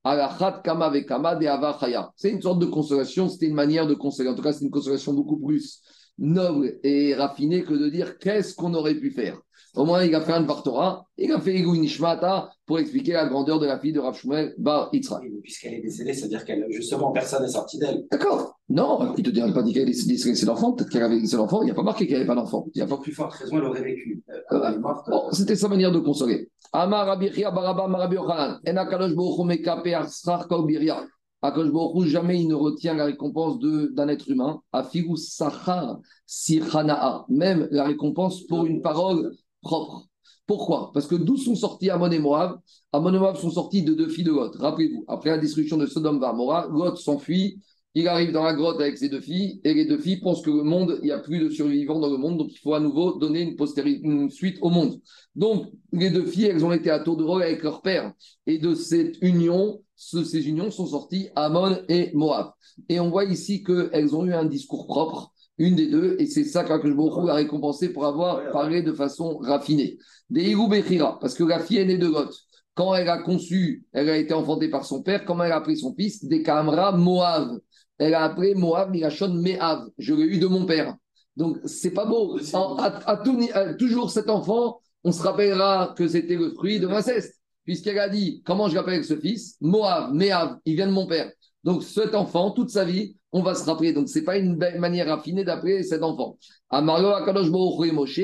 à la chat kama vekama de ava chaya. C'est une sorte de consolation, c'était une manière de consoler. En tout cas, c'est une consolation beaucoup plus noble et raffiné que de dire qu'est-ce qu'on aurait pu faire? Au moins, il a fait un Vartora, il a fait Igou Nishmata pour expliquer la grandeur de la fille de Rav Shmuel Bar. Oui, mais Puisqu'elle est décédée, c'est-à-dire qu'elle, justement, personne n'est sorti d'elle. D'accord. Non, il te dit pas dit qu'elle a laissé l'enfant, peut-être qu'elle avait laissé l'enfant, il n'y a pas marqué qu'elle n'avait pas d'enfant. Il y a pas plus forte raison, elle aurait vécu. Euh, Euh, est. Bon, c'était sa manière de consoler. Amar Rabbi Chia Baraba Marabi Yochanan. En Akadosh Baruch Hu mekape arsrar kol biria. Akadosh Baruch Hu, jamais il ne retient la récompense d'un être humain. Afigu sachar sirhanaa. Même la récompense pour une parole Pourquoi? Parce que d'où sont sortis Amon et Moab? Amon et Moab sont sortis de deux filles de Lot. Rappelez-vous, après la destruction de Sodome et Amora, Lot s'enfuit. Il arrive dans la grotte avec ses deux filles, et les deux filles pensent que le monde, il n'y a plus de survivants dans le monde, donc il faut à nouveau donner une, postérité, suite au monde. Donc, les deux filles, elles ont été à tour de rôle avec leur père. Et de cette union, ce- ces unions sont sorties Amon et Moab. Et on voit ici qu'elles ont eu un discours propre, une des deux, et c'est ça que je a récompensé pour avoir parlé de façon raffinée. Des Bechira, parce que la fille est née de Lot. Quand elle a conçu, elle a été enfantée par son père, comment elle a pris son fils? Des Kamra Moab. Elle a appelé Moab Mirachon Mehav. Je l'ai eu de mon père. Donc, c'est pas beau. En- à, à tout ni- à- toujours cet enfant, on se rappellera que c'était le fruit de l'inceste. Puisqu'elle a dit Comment je l'appelle ce fils? Moab, Mehav, il vient de mon père. Donc, cet enfant, toute sa vie, on va se rappeler. Donc, c'est pas une belle manière raffinée d'appeler cet enfant. Moshe,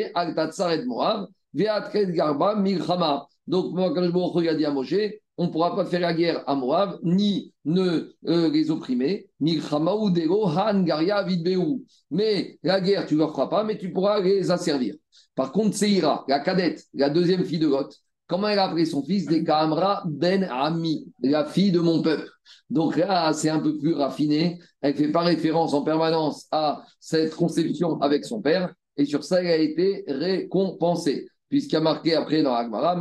Moab, Ve'atred Garba Milchama. Donc, Akadosh Moshe on ne pourra pas faire la guerre à Moab, ni ne euh, les opprimer. Milchama ou Han. Mais la guerre, tu ne leur feras pas, mais tu pourras les asservir. Par contre, Seira, la cadette, la deuxième fille de Lot, comment elle a appelé son fils Des Kamra Ben Ami, la fille de mon peuple. Donc là, c'est un peu plus raffiné. Elle ne fait pas référence en permanence à cette conception avec son père. Et sur ça, elle a été récompensée. Puisqu'il y a marqué après dans Agmara,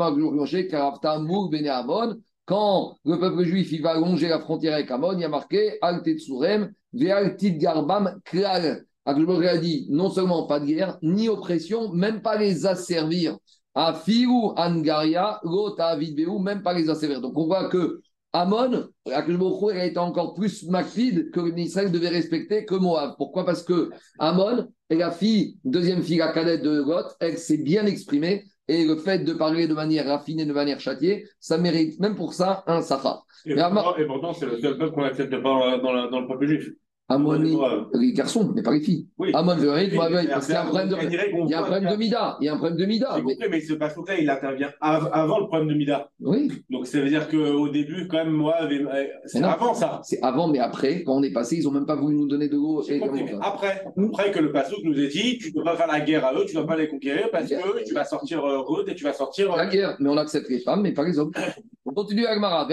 quand le peuple juif il va longer la frontière avec Amon, il y a marqué Al Tetsurem, Ve'al Tit Garbam Klal. A dit non seulement pas de guerre, ni oppression, même pas les asservir. À Fiou Angaria, Lota Vidbeu, même pas les asservir. Donc on voit que Amon, Akhlbochou, elle a été encore plus macfide que Israël devait respecter que Moab. Pourquoi? Parce que Amon est la fille, deuxième fille, la cadette de Lot, elle s'est bien exprimée. Et le fait de parler de manière raffinée, de manière châtiée, ça mérite même pour ça un sahar. Et pourtant, c'est le seul peuple qu'on n'accepte pas la- dans le peuple juif. Amon, les garçons, mais pas les filles. Oui. Amon, veut rien, parce qu'il y a un problème de, il y a un problème de Mida. Il y a un problème de Mida. J'ai mais- compris, mais ce passage-là, il intervient av- avant le problème de Mida. Oui, Donc ça veut dire qu'au début, quand même, moi, euh, c'est avant ça. c'est avant, mais après, quand on est passé, ils n'ont même pas voulu nous donner de l'eau. Et après, après que le Passouk nous ait dit, tu ne peux pas faire la guerre à eux, tu ne dois pas les conquérir parce que tu vas sortir heureux et tu vas sortir. La guerre, mais on accepte les femmes, mais pas les hommes. On continue avec Mara.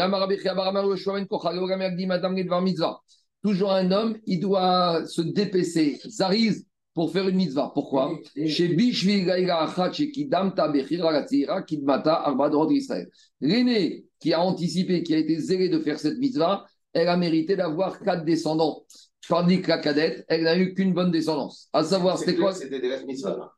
Toujours un homme, il doit se dépêcher, zariz, pour faire une mitzvah. Pourquoi? Chez Bishvil Gaïra Achat, chez Kidam Tabechir Ragatira, Kidmata Arba Dorot Israël. L'aîné qui a anticipé, qui a été zélé de faire cette mitzvah, elle a mérité d'avoir quatre descendants. Tandis que la cadette, elle n'a eu qu'une bonne descendance. À savoir, c'était quoi? C'était des.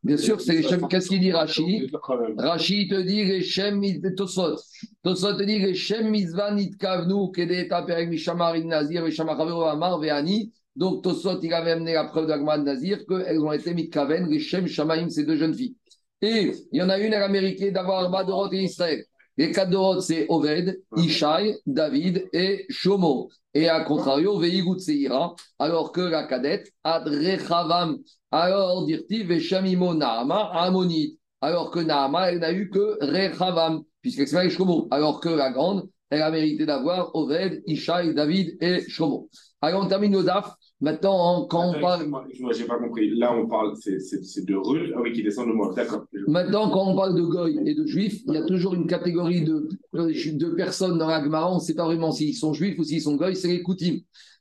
Bien sûr, c'est les Shem. Qu'est-ce qu'il dit Rashi. Rashi te dit les Shem Tosot. Tosot te dit les Shem Mitzvah Nitkavnu Kedeta Perek Mishamar Nazir Mishamar Amar Veani. Donc Tosot il avait amené la preuve d'Agmad Nazir qu'elles ont été Mitkaven, les Shem Shamaim, ces deux jeunes filles. Et il y en a une, elle a mérité d'avoir Arba Dorot et Israël. Les quatre Dorot, c'est Oved, Ishai, David et Shomo. Et à contrario, Veigut Seira, alors que la cadette, Adrechavam, alors dirti Veshamimo Naama, Ammonite. Alors que Naama, elle n'a eu que Rechavam, puisqu'elle s'appelle Shomo. Alors que la grande, elle a mérité d'avoir Oved, Ishai, David et Shomo. Alors on termine le DAF. Maintenant, quand on parle. j'ai pas compris. Là, on parle, c'est de Ruth. Ah oui, qui descend de moi. D'accord. Maintenant, quand on parle de goy et de juifs, il y a toujours une catégorie de, de personnes dans la Gemara, on ne sait pas vraiment s'ils sont juifs ou s'ils sont goy, c'est les koutim.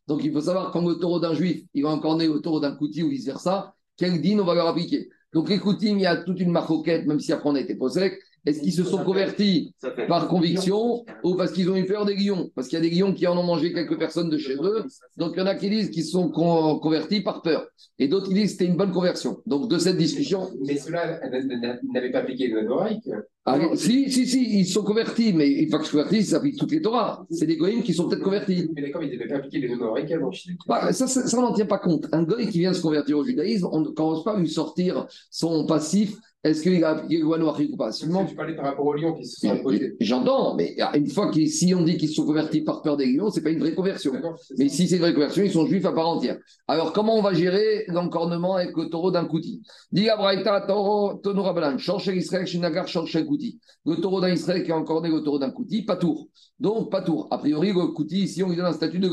Donc il faut savoir quand le taureau d'un juif, il va encore naître au taureau d'un kouti ou vice-versa, quel din on va leur appliquer. Donc les koutim, il y a toute une marcoquette, même si après on a été posé, Est-ce qu'ils se sont convertis par conviction ou parce qu'ils ont eu peur des lions Parce qu'il y a des lions qui en ont mangé quelques personnes de chez eux. Donc il y en a qui disent qu'ils se sont con- convertis par peur. Et d'autres qui disent que c'était une bonne conversion. Donc de cette discussion, Mais ceux-là n'avaient pas appliqué le Noaïque. ah, si, si, si, ils se sont convertis, mais une fois qu'ils sont convertis, ça applique toutes les Torahs. C'est des goïms qui sont peut-être convertis. Mais d'accord, ils n'avaient pas appliqué le Noaïque avant. Bah, ça, ça, ça, on n'en tient pas compte. Un goy qui vient se convertir au judaïsme, on ne commence pas à lui sortir son passif. Est-ce qu'il noire ou pas Seulement, Tu parlais par rapport aux lions qui se sont imposés. J'entends, mais une fois que si on dit qu'ils se sont convertis par peur des lions, c'est pas une vraie conversion. Mais si c'est une vraie conversion, ils sont juifs à part entière. Alors, comment on va gérer l'encornement avec le taureau d'un kouti? Dit Abraïta, taureau, tonora balan, Israël, shinagar, kouti. Le taureau d'un Israël qui a encorné le taureau d'un kouti, pas tour. Donc, pas tour. A priori, le kouti, ici, on lui donne un statut de.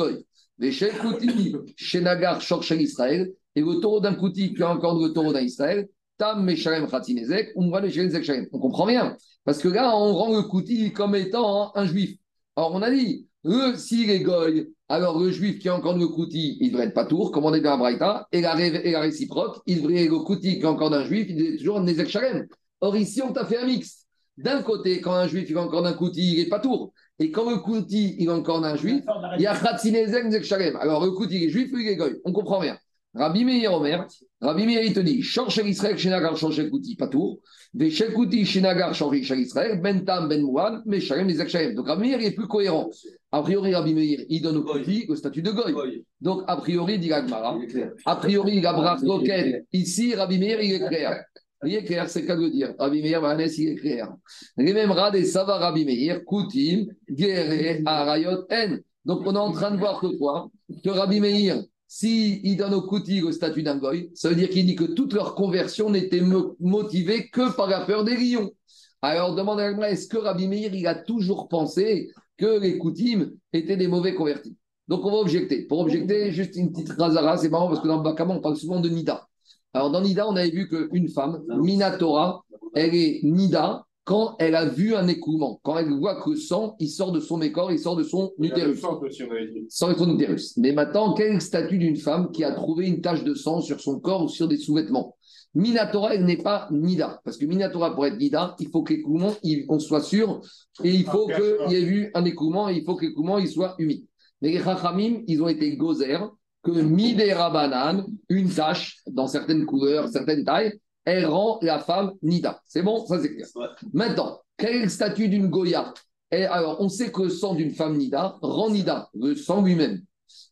Mais chez kouti, shenagar, change Israël, et le taureau d'un kouti qui a encorné le taureau d'un Israël, tam, meshalem, khatinezek, umra, meshalem, zek, shalem. On comprend bien. Parce que là, on rend le kouti comme étant un juif. Alors, on a dit, le, s'il est goy, alors le juif qui a encore le kouti, il devrait être pas tour, comme on est dans la Braïta, et la, ré- et la réciproque, il devrait le kouti qui a encore d'un juif, il devrait toujours un Nezek Shalem. Or, ici, on t'a fait un mix. D'un côté, quand un juif il a encore d'un kouti, il est pas tour. Et quand le kouti il a encore d'un juif, il y a Khatzinezek Nezek Shalem. Alors, le kouti il est juif, il est goy? On comprend rien. Rabbi Meir Omer, Rabbi Meir il te dit, change Israël, Shenagar, change kouti, pas tour. Des Shekuti, Shenagar, change Israël, Ben Tam, Ben Mouan, mais Shalem, Nezek Shalem. Donc, Rabbi Meir il est plus cohérent. A priori, Rabbi Meir, il donne au kouti le statut de goy. Donc, a priori, dit clair. a priori, la brach roquette, ici, Rabbi Meir, il est clair. Il est clair, c'est qu'à le dire. Rabbi Meir, Vanès, il est clair. Les mêmes rades ça va Rabbi Meir, Koutim, Guéré, Arayot, N. Donc, on est en train de voir que quoi? Que Rabbi Meir, s'il il donne au Kouti le statut d'un goy, ça veut dire qu'il dit que toute leur conversion n'était mo- motivée que par la peur des lions. Alors, demande à l'Agmara, est-ce que Rabbi Meir, il a toujours pensé que les Koutim étaient des mauvais convertis? Donc, on va objecter. Pour objecter, juste une petite razara, c'est marrant parce que dans le Bakama, on parle souvent de Nida. Alors, dans Nida, on avait vu qu'une femme, Minatora, elle est Nida quand elle a vu un écoulement. Quand elle voit que le sang, il sort de son mécor, il sort de son utérus. Sort de son utérus. Mais maintenant, quel est le statut d'une femme qui a trouvé une tache de sang sur son corps ou sur des sous-vêtements? Minatora, elle n'est pas Nida. Parce que Minatora, pour être Nida, il faut que l'écoulement, on soit sûr, et il faut Ah, qu'il y ait eu un écoulement, et il faut que l'écoulement, il soit humide. Mais les Chachamim, ils ont été gozer que Midera Banane, une tache, dans certaines couleurs, certaines tailles, elle rend la femme Nida. C'est bon Ça, c'est clair. Maintenant, quel est le statut d'une Goya? Et alors, on sait que le sang d'une femme Nida rend Nida, le sang lui-même.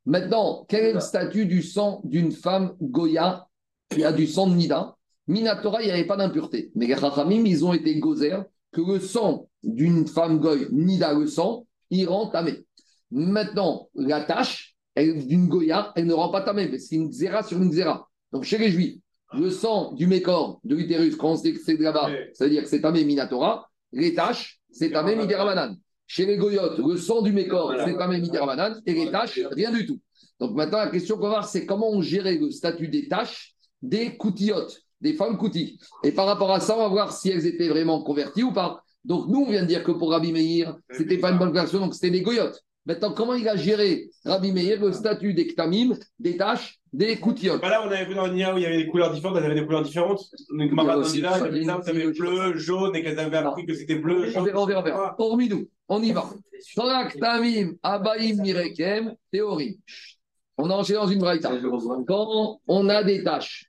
Maintenant, quel est le statut du sang d'une femme Goya? Qui a du sang de Nida Minatora, il n'y avait pas d'impureté. Mais les Chachamim, ils ont été gozer que le sang d'une femme Goy, Nida, le sang, il rend tamé. Maintenant, la tâche d'une Goya, elle ne rend pas tamé, mais c'est une zéra sur une zéra. Donc, chez les Juifs, le sang du mécor, de l'utérus, quand on sait que c'est de là-bas, Ouais. ça veut dire que c'est tamé Minatora. Les tâches, c'est tamé Midéramanan. Chez les Goyotes, le sang du mécor, c'est tamé Midéramanan. Et les tâches, rien du tout. Donc maintenant, la question qu'on va voir, c'est comment on gérait le statut des tâches des koutiotes, des femmes koutis. Et par rapport à ça, on va voir si elles étaient vraiment converties ou pas. Donc nous, on vient de dire que pour Rabbi Meir, c'était pas une bonne conversion, donc c'était des goyotes. Maintenant, comment il a géré, Rabbi Meir, le statut des ktamim, des tâches, des koutiotes Bah là, on avait vu dans le Nia où il y avait des couleurs différentes, elles avaient des couleurs différentes. Donc, ma aussi- Nida, il y a les une- arbres, avaient bleu, jaune, et qu'elles avaient appris que c'était bleu, On jaune. verra, on verra, on verra. Hormis nous, on y va. Torah ktamim, abaim, mirekem, théorie. On a enchaîné dans une braïta. quand on a des tâches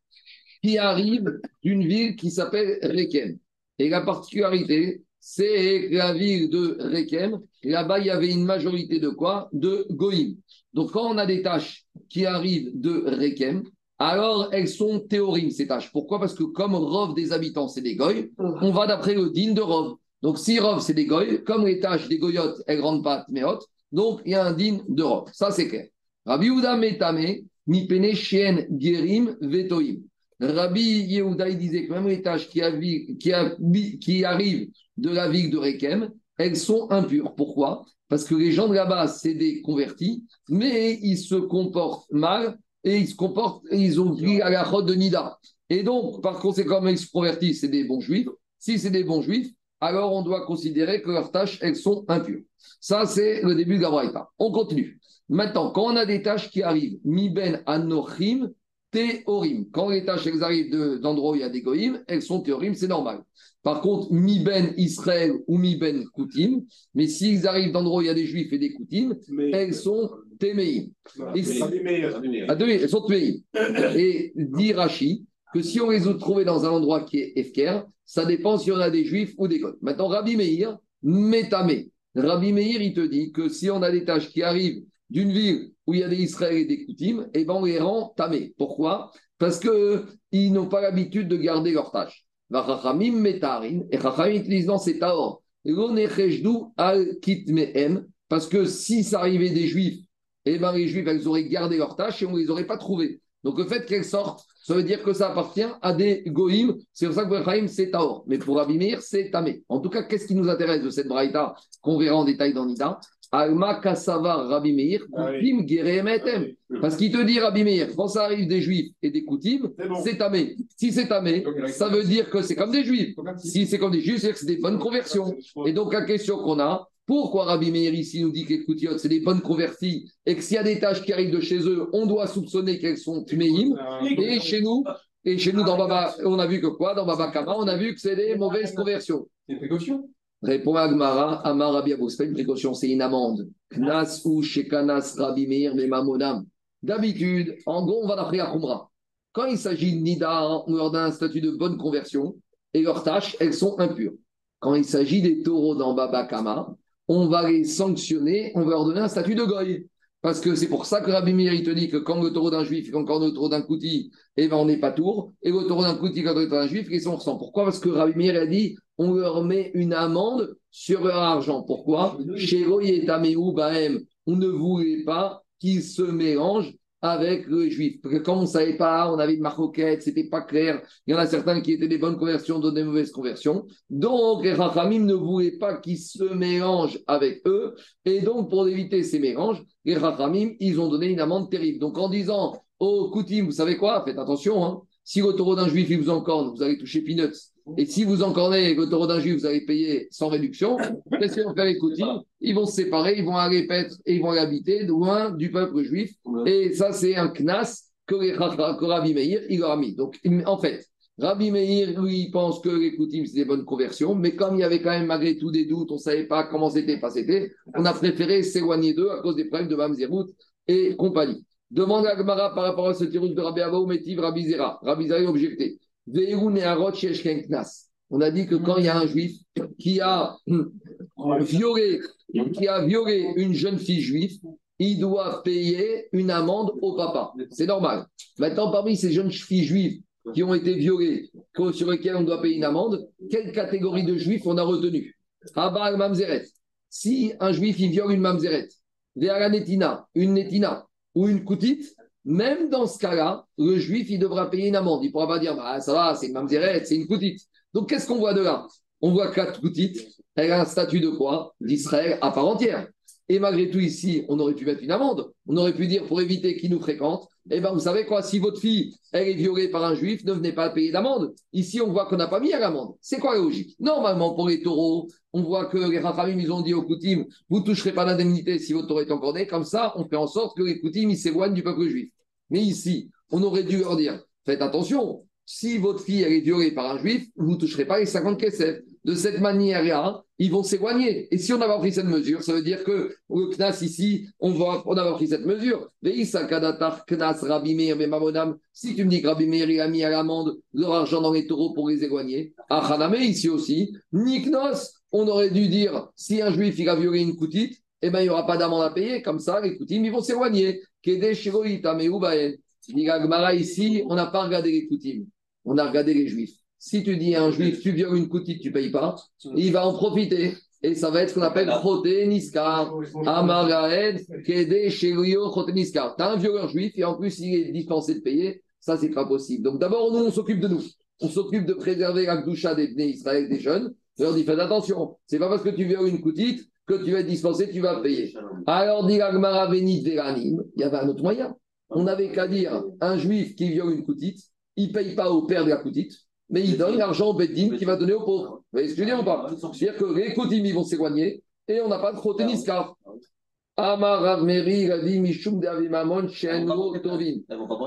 qui arrivent d'une ville qui s'appelle Rekem. Et la particularité, c'est la ville de Rekem, là-bas, il y avait une majorité de quoi? De Goïm. Donc, quand on a des tâches qui arrivent de Rekem, alors elles sont théorimes, ces tâches. Pourquoi? Parce que comme Rov des habitants, c'est des Goïs, on va d'après le din de Rov. Donc, si Rov, c'est des Goïs, comme les tâches des Goyotes, elles ne rendent pas Tméot, donc il y a un din de Rov. Ça, c'est clair. Rabbi Yehuda Metame, Shien Gerim Vetoim. Rabbi Yehuda, il disait que même les tâches qui arrivent de la ville de Rekem, elles sont impures. Pourquoi? Parce que les gens de là-bas, c'est des convertis, mais ils se comportent mal et ils se comportent, ils ont pris à la route de Nida. Et donc, par conséquent, ils se convertissent, c'est des bons juifs. Si c'est des bons juifs, alors on doit considérer que leurs tâches, elles sont impures. Ça, c'est le début de la Braïta. On continue. Maintenant, quand on a des tâches qui arrivent, mi ben anochim théorim. Quand les tâches elles arrivent de- d'endroits où il y a des goïms, elles sont théorim, c'est normal. Par contre, mi ben Israël ou mi ben Koutim, mais s'ils arrivent d'endroits où il y a des juifs et des Koutim, elles sont téméim. Ah, elles sont téméim. Et dit Rashi que si on les a trouvés dans un endroit qui est Efker, ça dépend si on a des juifs ou des goïms. Maintenant, Rabbi Meir, métamé. Rabbi Meir, il te dit que si on a des tâches qui arrivent d'une ville où il y a des Israël et des Koutim, eh ben on les rend tamés. Pourquoi? Parce qu'ils n'ont pas l'habitude de garder leurs tâches. Et parce que si ça arrivait des Juifs, eh ben les Juifs, elles auraient gardé leurs tâches et on ne les aurait pas trouvées. Donc le fait qu'elles sortent, ça veut dire que ça appartient à des goïms. C'est pour ça que Ephraim, c'est Taor. Mais pour Abimir, c'est Tamé. En tout cas, qu'est-ce qui nous intéresse de cette braïta qu'on verra en détail dans Nida? Alma Kassavar Rabbi Meir, Ah. Koutim Gerem Etem. Parce qu'il te dit, Rabbi Meir, quand ça arrive des Juifs et des Koutim, C'est Tamé. Si c'est Tamé, ça veut dire que c'est comme des Juifs. Si c'est comme des Juifs, c'est que c'est des bonnes conversions. Et donc, la question qu'on a, pourquoi Rabbi Meir ici nous dit que les Koutiotes, c'est des bonnes converties et que s'il y a des tâches qui arrivent de chez eux, on doit soupçonner qu'elles sont Tuméim Et chez nous, et chez nous, dans Baba, on a vu que quoi? Dans Baba Kama, on a vu que c'est des mauvaises conversions. C'est une précaution. Répond Agmara, Amar Rabbi une précaution, c'est une amende. Knas ou Shekanas Rabbi Meir Mamonam. D'habitude, en gros, on va d'après à Khumra. Quand il s'agit de Nida, on leur donne un statut de bonne conversion et leurs tâches, elles sont impures. Quand il s'agit des taureaux dans Baba Kama, on va les sanctionner, on va leur donner un statut de goy. Parce que c'est pour ça que Rabbi Meir, il te dit que quand le taureau d'un juif, quand le taureau d'un kouti, eh ben on n'est pas tour. Et le taureau d'un kouti, quand le taureau d'un juif, ils sont ressent? Pourquoi? Parce que Rabbi Meir a dit on leur met une amende sur leur argent. Pourquoi? Chez Bahem, on ne voulait pas qu'ils se mélangent avec le juif. Parce que comme on ne savait pas, on avait une marcoquette, c'était pas clair. Il y en a certains qui étaient des bonnes conversions, d'autres des mauvaises conversions. Donc, les Rachamim ne voulaient pas qu'ils se mélangent avec eux. Et donc, pour éviter ces mélanges, les Rachamim, ils ont donné une amende terrible. Donc, en disant, oh, Koutim, vous savez quoi? Faites attention, hein. Si le taureau d'un juif, il vous encorne, vous allez toucher peanuts. Et si vous encornez le taureau d'un juif, vous allez payer sans réduction. Qu'est-ce qu'ils vont faire les Koutim Ils vont se séparer, ils vont aller paître et ils vont aller habiter loin du peuple juif. Et ça, c'est un knas que, les que Rabbi Meir, il leur a mis. Donc, en fait, Rabbi Meir, lui, il pense que les Koutim, c'est des bonnes conversions, mais comme il y avait quand même malgré tout des doutes, on ne savait pas comment c'était, pas c'était, on a préféré s'éloigner d'eux à cause des problèmes de Mamzerut et compagnie. Demande à Gemara par rapport à ce tirage de Rabbi Abaou, Métiv, Rabbi Zera. Rabbi Zera est objecté. On a dit que quand il y a un juif qui a violé, qui a violé une jeune fille juive, il doit payer une amende au papa. C'est normal. Maintenant, parmi ces jeunes filles juives qui ont été violées, sur lesquelles on doit payer une amende, quelle catégorie de juifs on a retenu? Abba Mamzeret. Si un juif il viole une Mamzeret, une Netina ou une Koutite, même dans ce cas-là, le juif il devra payer une amende. Il ne pourra pas dire bah, ça va, c'est une Mamzeret, c'est une Koutite. Donc qu'est-ce qu'on voit de là? On voit quatre Koutites, elle a un statut de quoi? D'Israël à part entière. Et malgré tout, ici, on aurait pu mettre une amende. On aurait pu dire, pour éviter qu'ils nous fréquentent, eh bien, vous savez quoi, si votre fille, est violée par un juif, ne venez pas payer d'amende. Ici, on voit qu'on n'a pas mis à l'amende. C'est quoi la logique? Normalement, pour les taureaux, on voit que les Rachamim, ils ont dit aux Koutim, vous ne toucherez pas l'indemnité si votre taureau est encore né. Comme ça, on fait en sorte que les Koutim, ils s'éloignent du peuple juif. Mais ici, on aurait dû leur dire, faites attention, si votre fille, elle est violée par un juif, vous ne toucherez pas les 50 kesef. De cette manière-là, ils vont s'éloigner. Et si on avait pris cette mesure, ça veut dire que le Knas ici, on va on avait pris cette mesure. Bemamonam. Si tu me dis que Rabbi Meir a mis à l'amende leur argent dans les taureaux pour les éloigner, à Haname ici aussi, Niknos, on aurait dû dire si un juif il a violé une koutite, eh ben il n'y aura pas d'amende à payer. Comme ça, les koutim, ils vont s'éloigner. Dit ici, on n'a pas regardé les koutim, on a regardé les juifs. Si tu dis à un juif, tu violes une koutite, tu ne payes pas, il va en profiter. Et ça va être ce qu'on appelle Chote Niskar. Amaraed, Kede, Sherio, Chote Niskar. Tu as un violeur juif et en plus il est dispensé de payer. Ça, c'est pas possible. Donc d'abord, nous, on s'occupe de nous. On s'occupe de préserver la des Bnei Israël, des jeunes. Je leur dis, faites attention. C'est pas parce que tu violes une koutite que tu vas être dispensé, tu vas payer. Alors, dit Agmara Veranim, il y avait un autre moyen. On n'avait qu'à dire un juif qui viole une koutite, il ne paye pas au père de la koutite, mais il donne l'argent au Beddin qui va donner aux pauvres. Vous voyez ce que ou pas? C'est-à-dire que les ils vont s'éloigner et on n'a pas de porter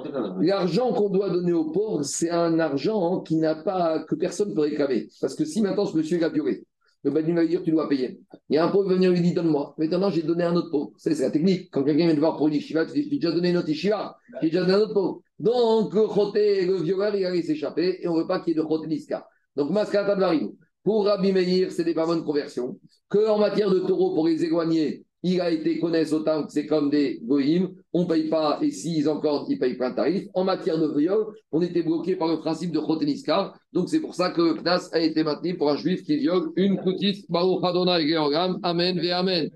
plainte. L'argent qu'on doit donner aux pauvres, c'est un argent qui n'a pas, que personne ne peut réclamer. Parce que si maintenant ce monsieur a violé, le Badi va dire tu dois payer. Il y a un pauvre qui va venir lui dire donne-moi. Maintenant j'ai donné un autre pauvre. C'est la technique. Quand quelqu'un vient te voir pour une yeshiva, tu dis j'ai déjà donné une autre yeshiva, j'ai déjà donné un autre pauvre. Donc le choté, le violeur, il allait s'échapper et on ne veut pas qu'il y ait de choté niska. Donc Maskata Dvarim. Pour Rabbi Meir, c'est des pas bonnes conversions. Que en matière de taureaux, pour les éloigner, il a été connaissent autant que c'est comme des goïms, on ne paye pas, et s'ils encore, ils payent plein de tarif. En matière de viol, on était bloqué par le principe de Choteniska, donc c'est pour ça que le Knas a été maintenu pour un juif qui viole une petite Baruch Adonai Amen ve Amen.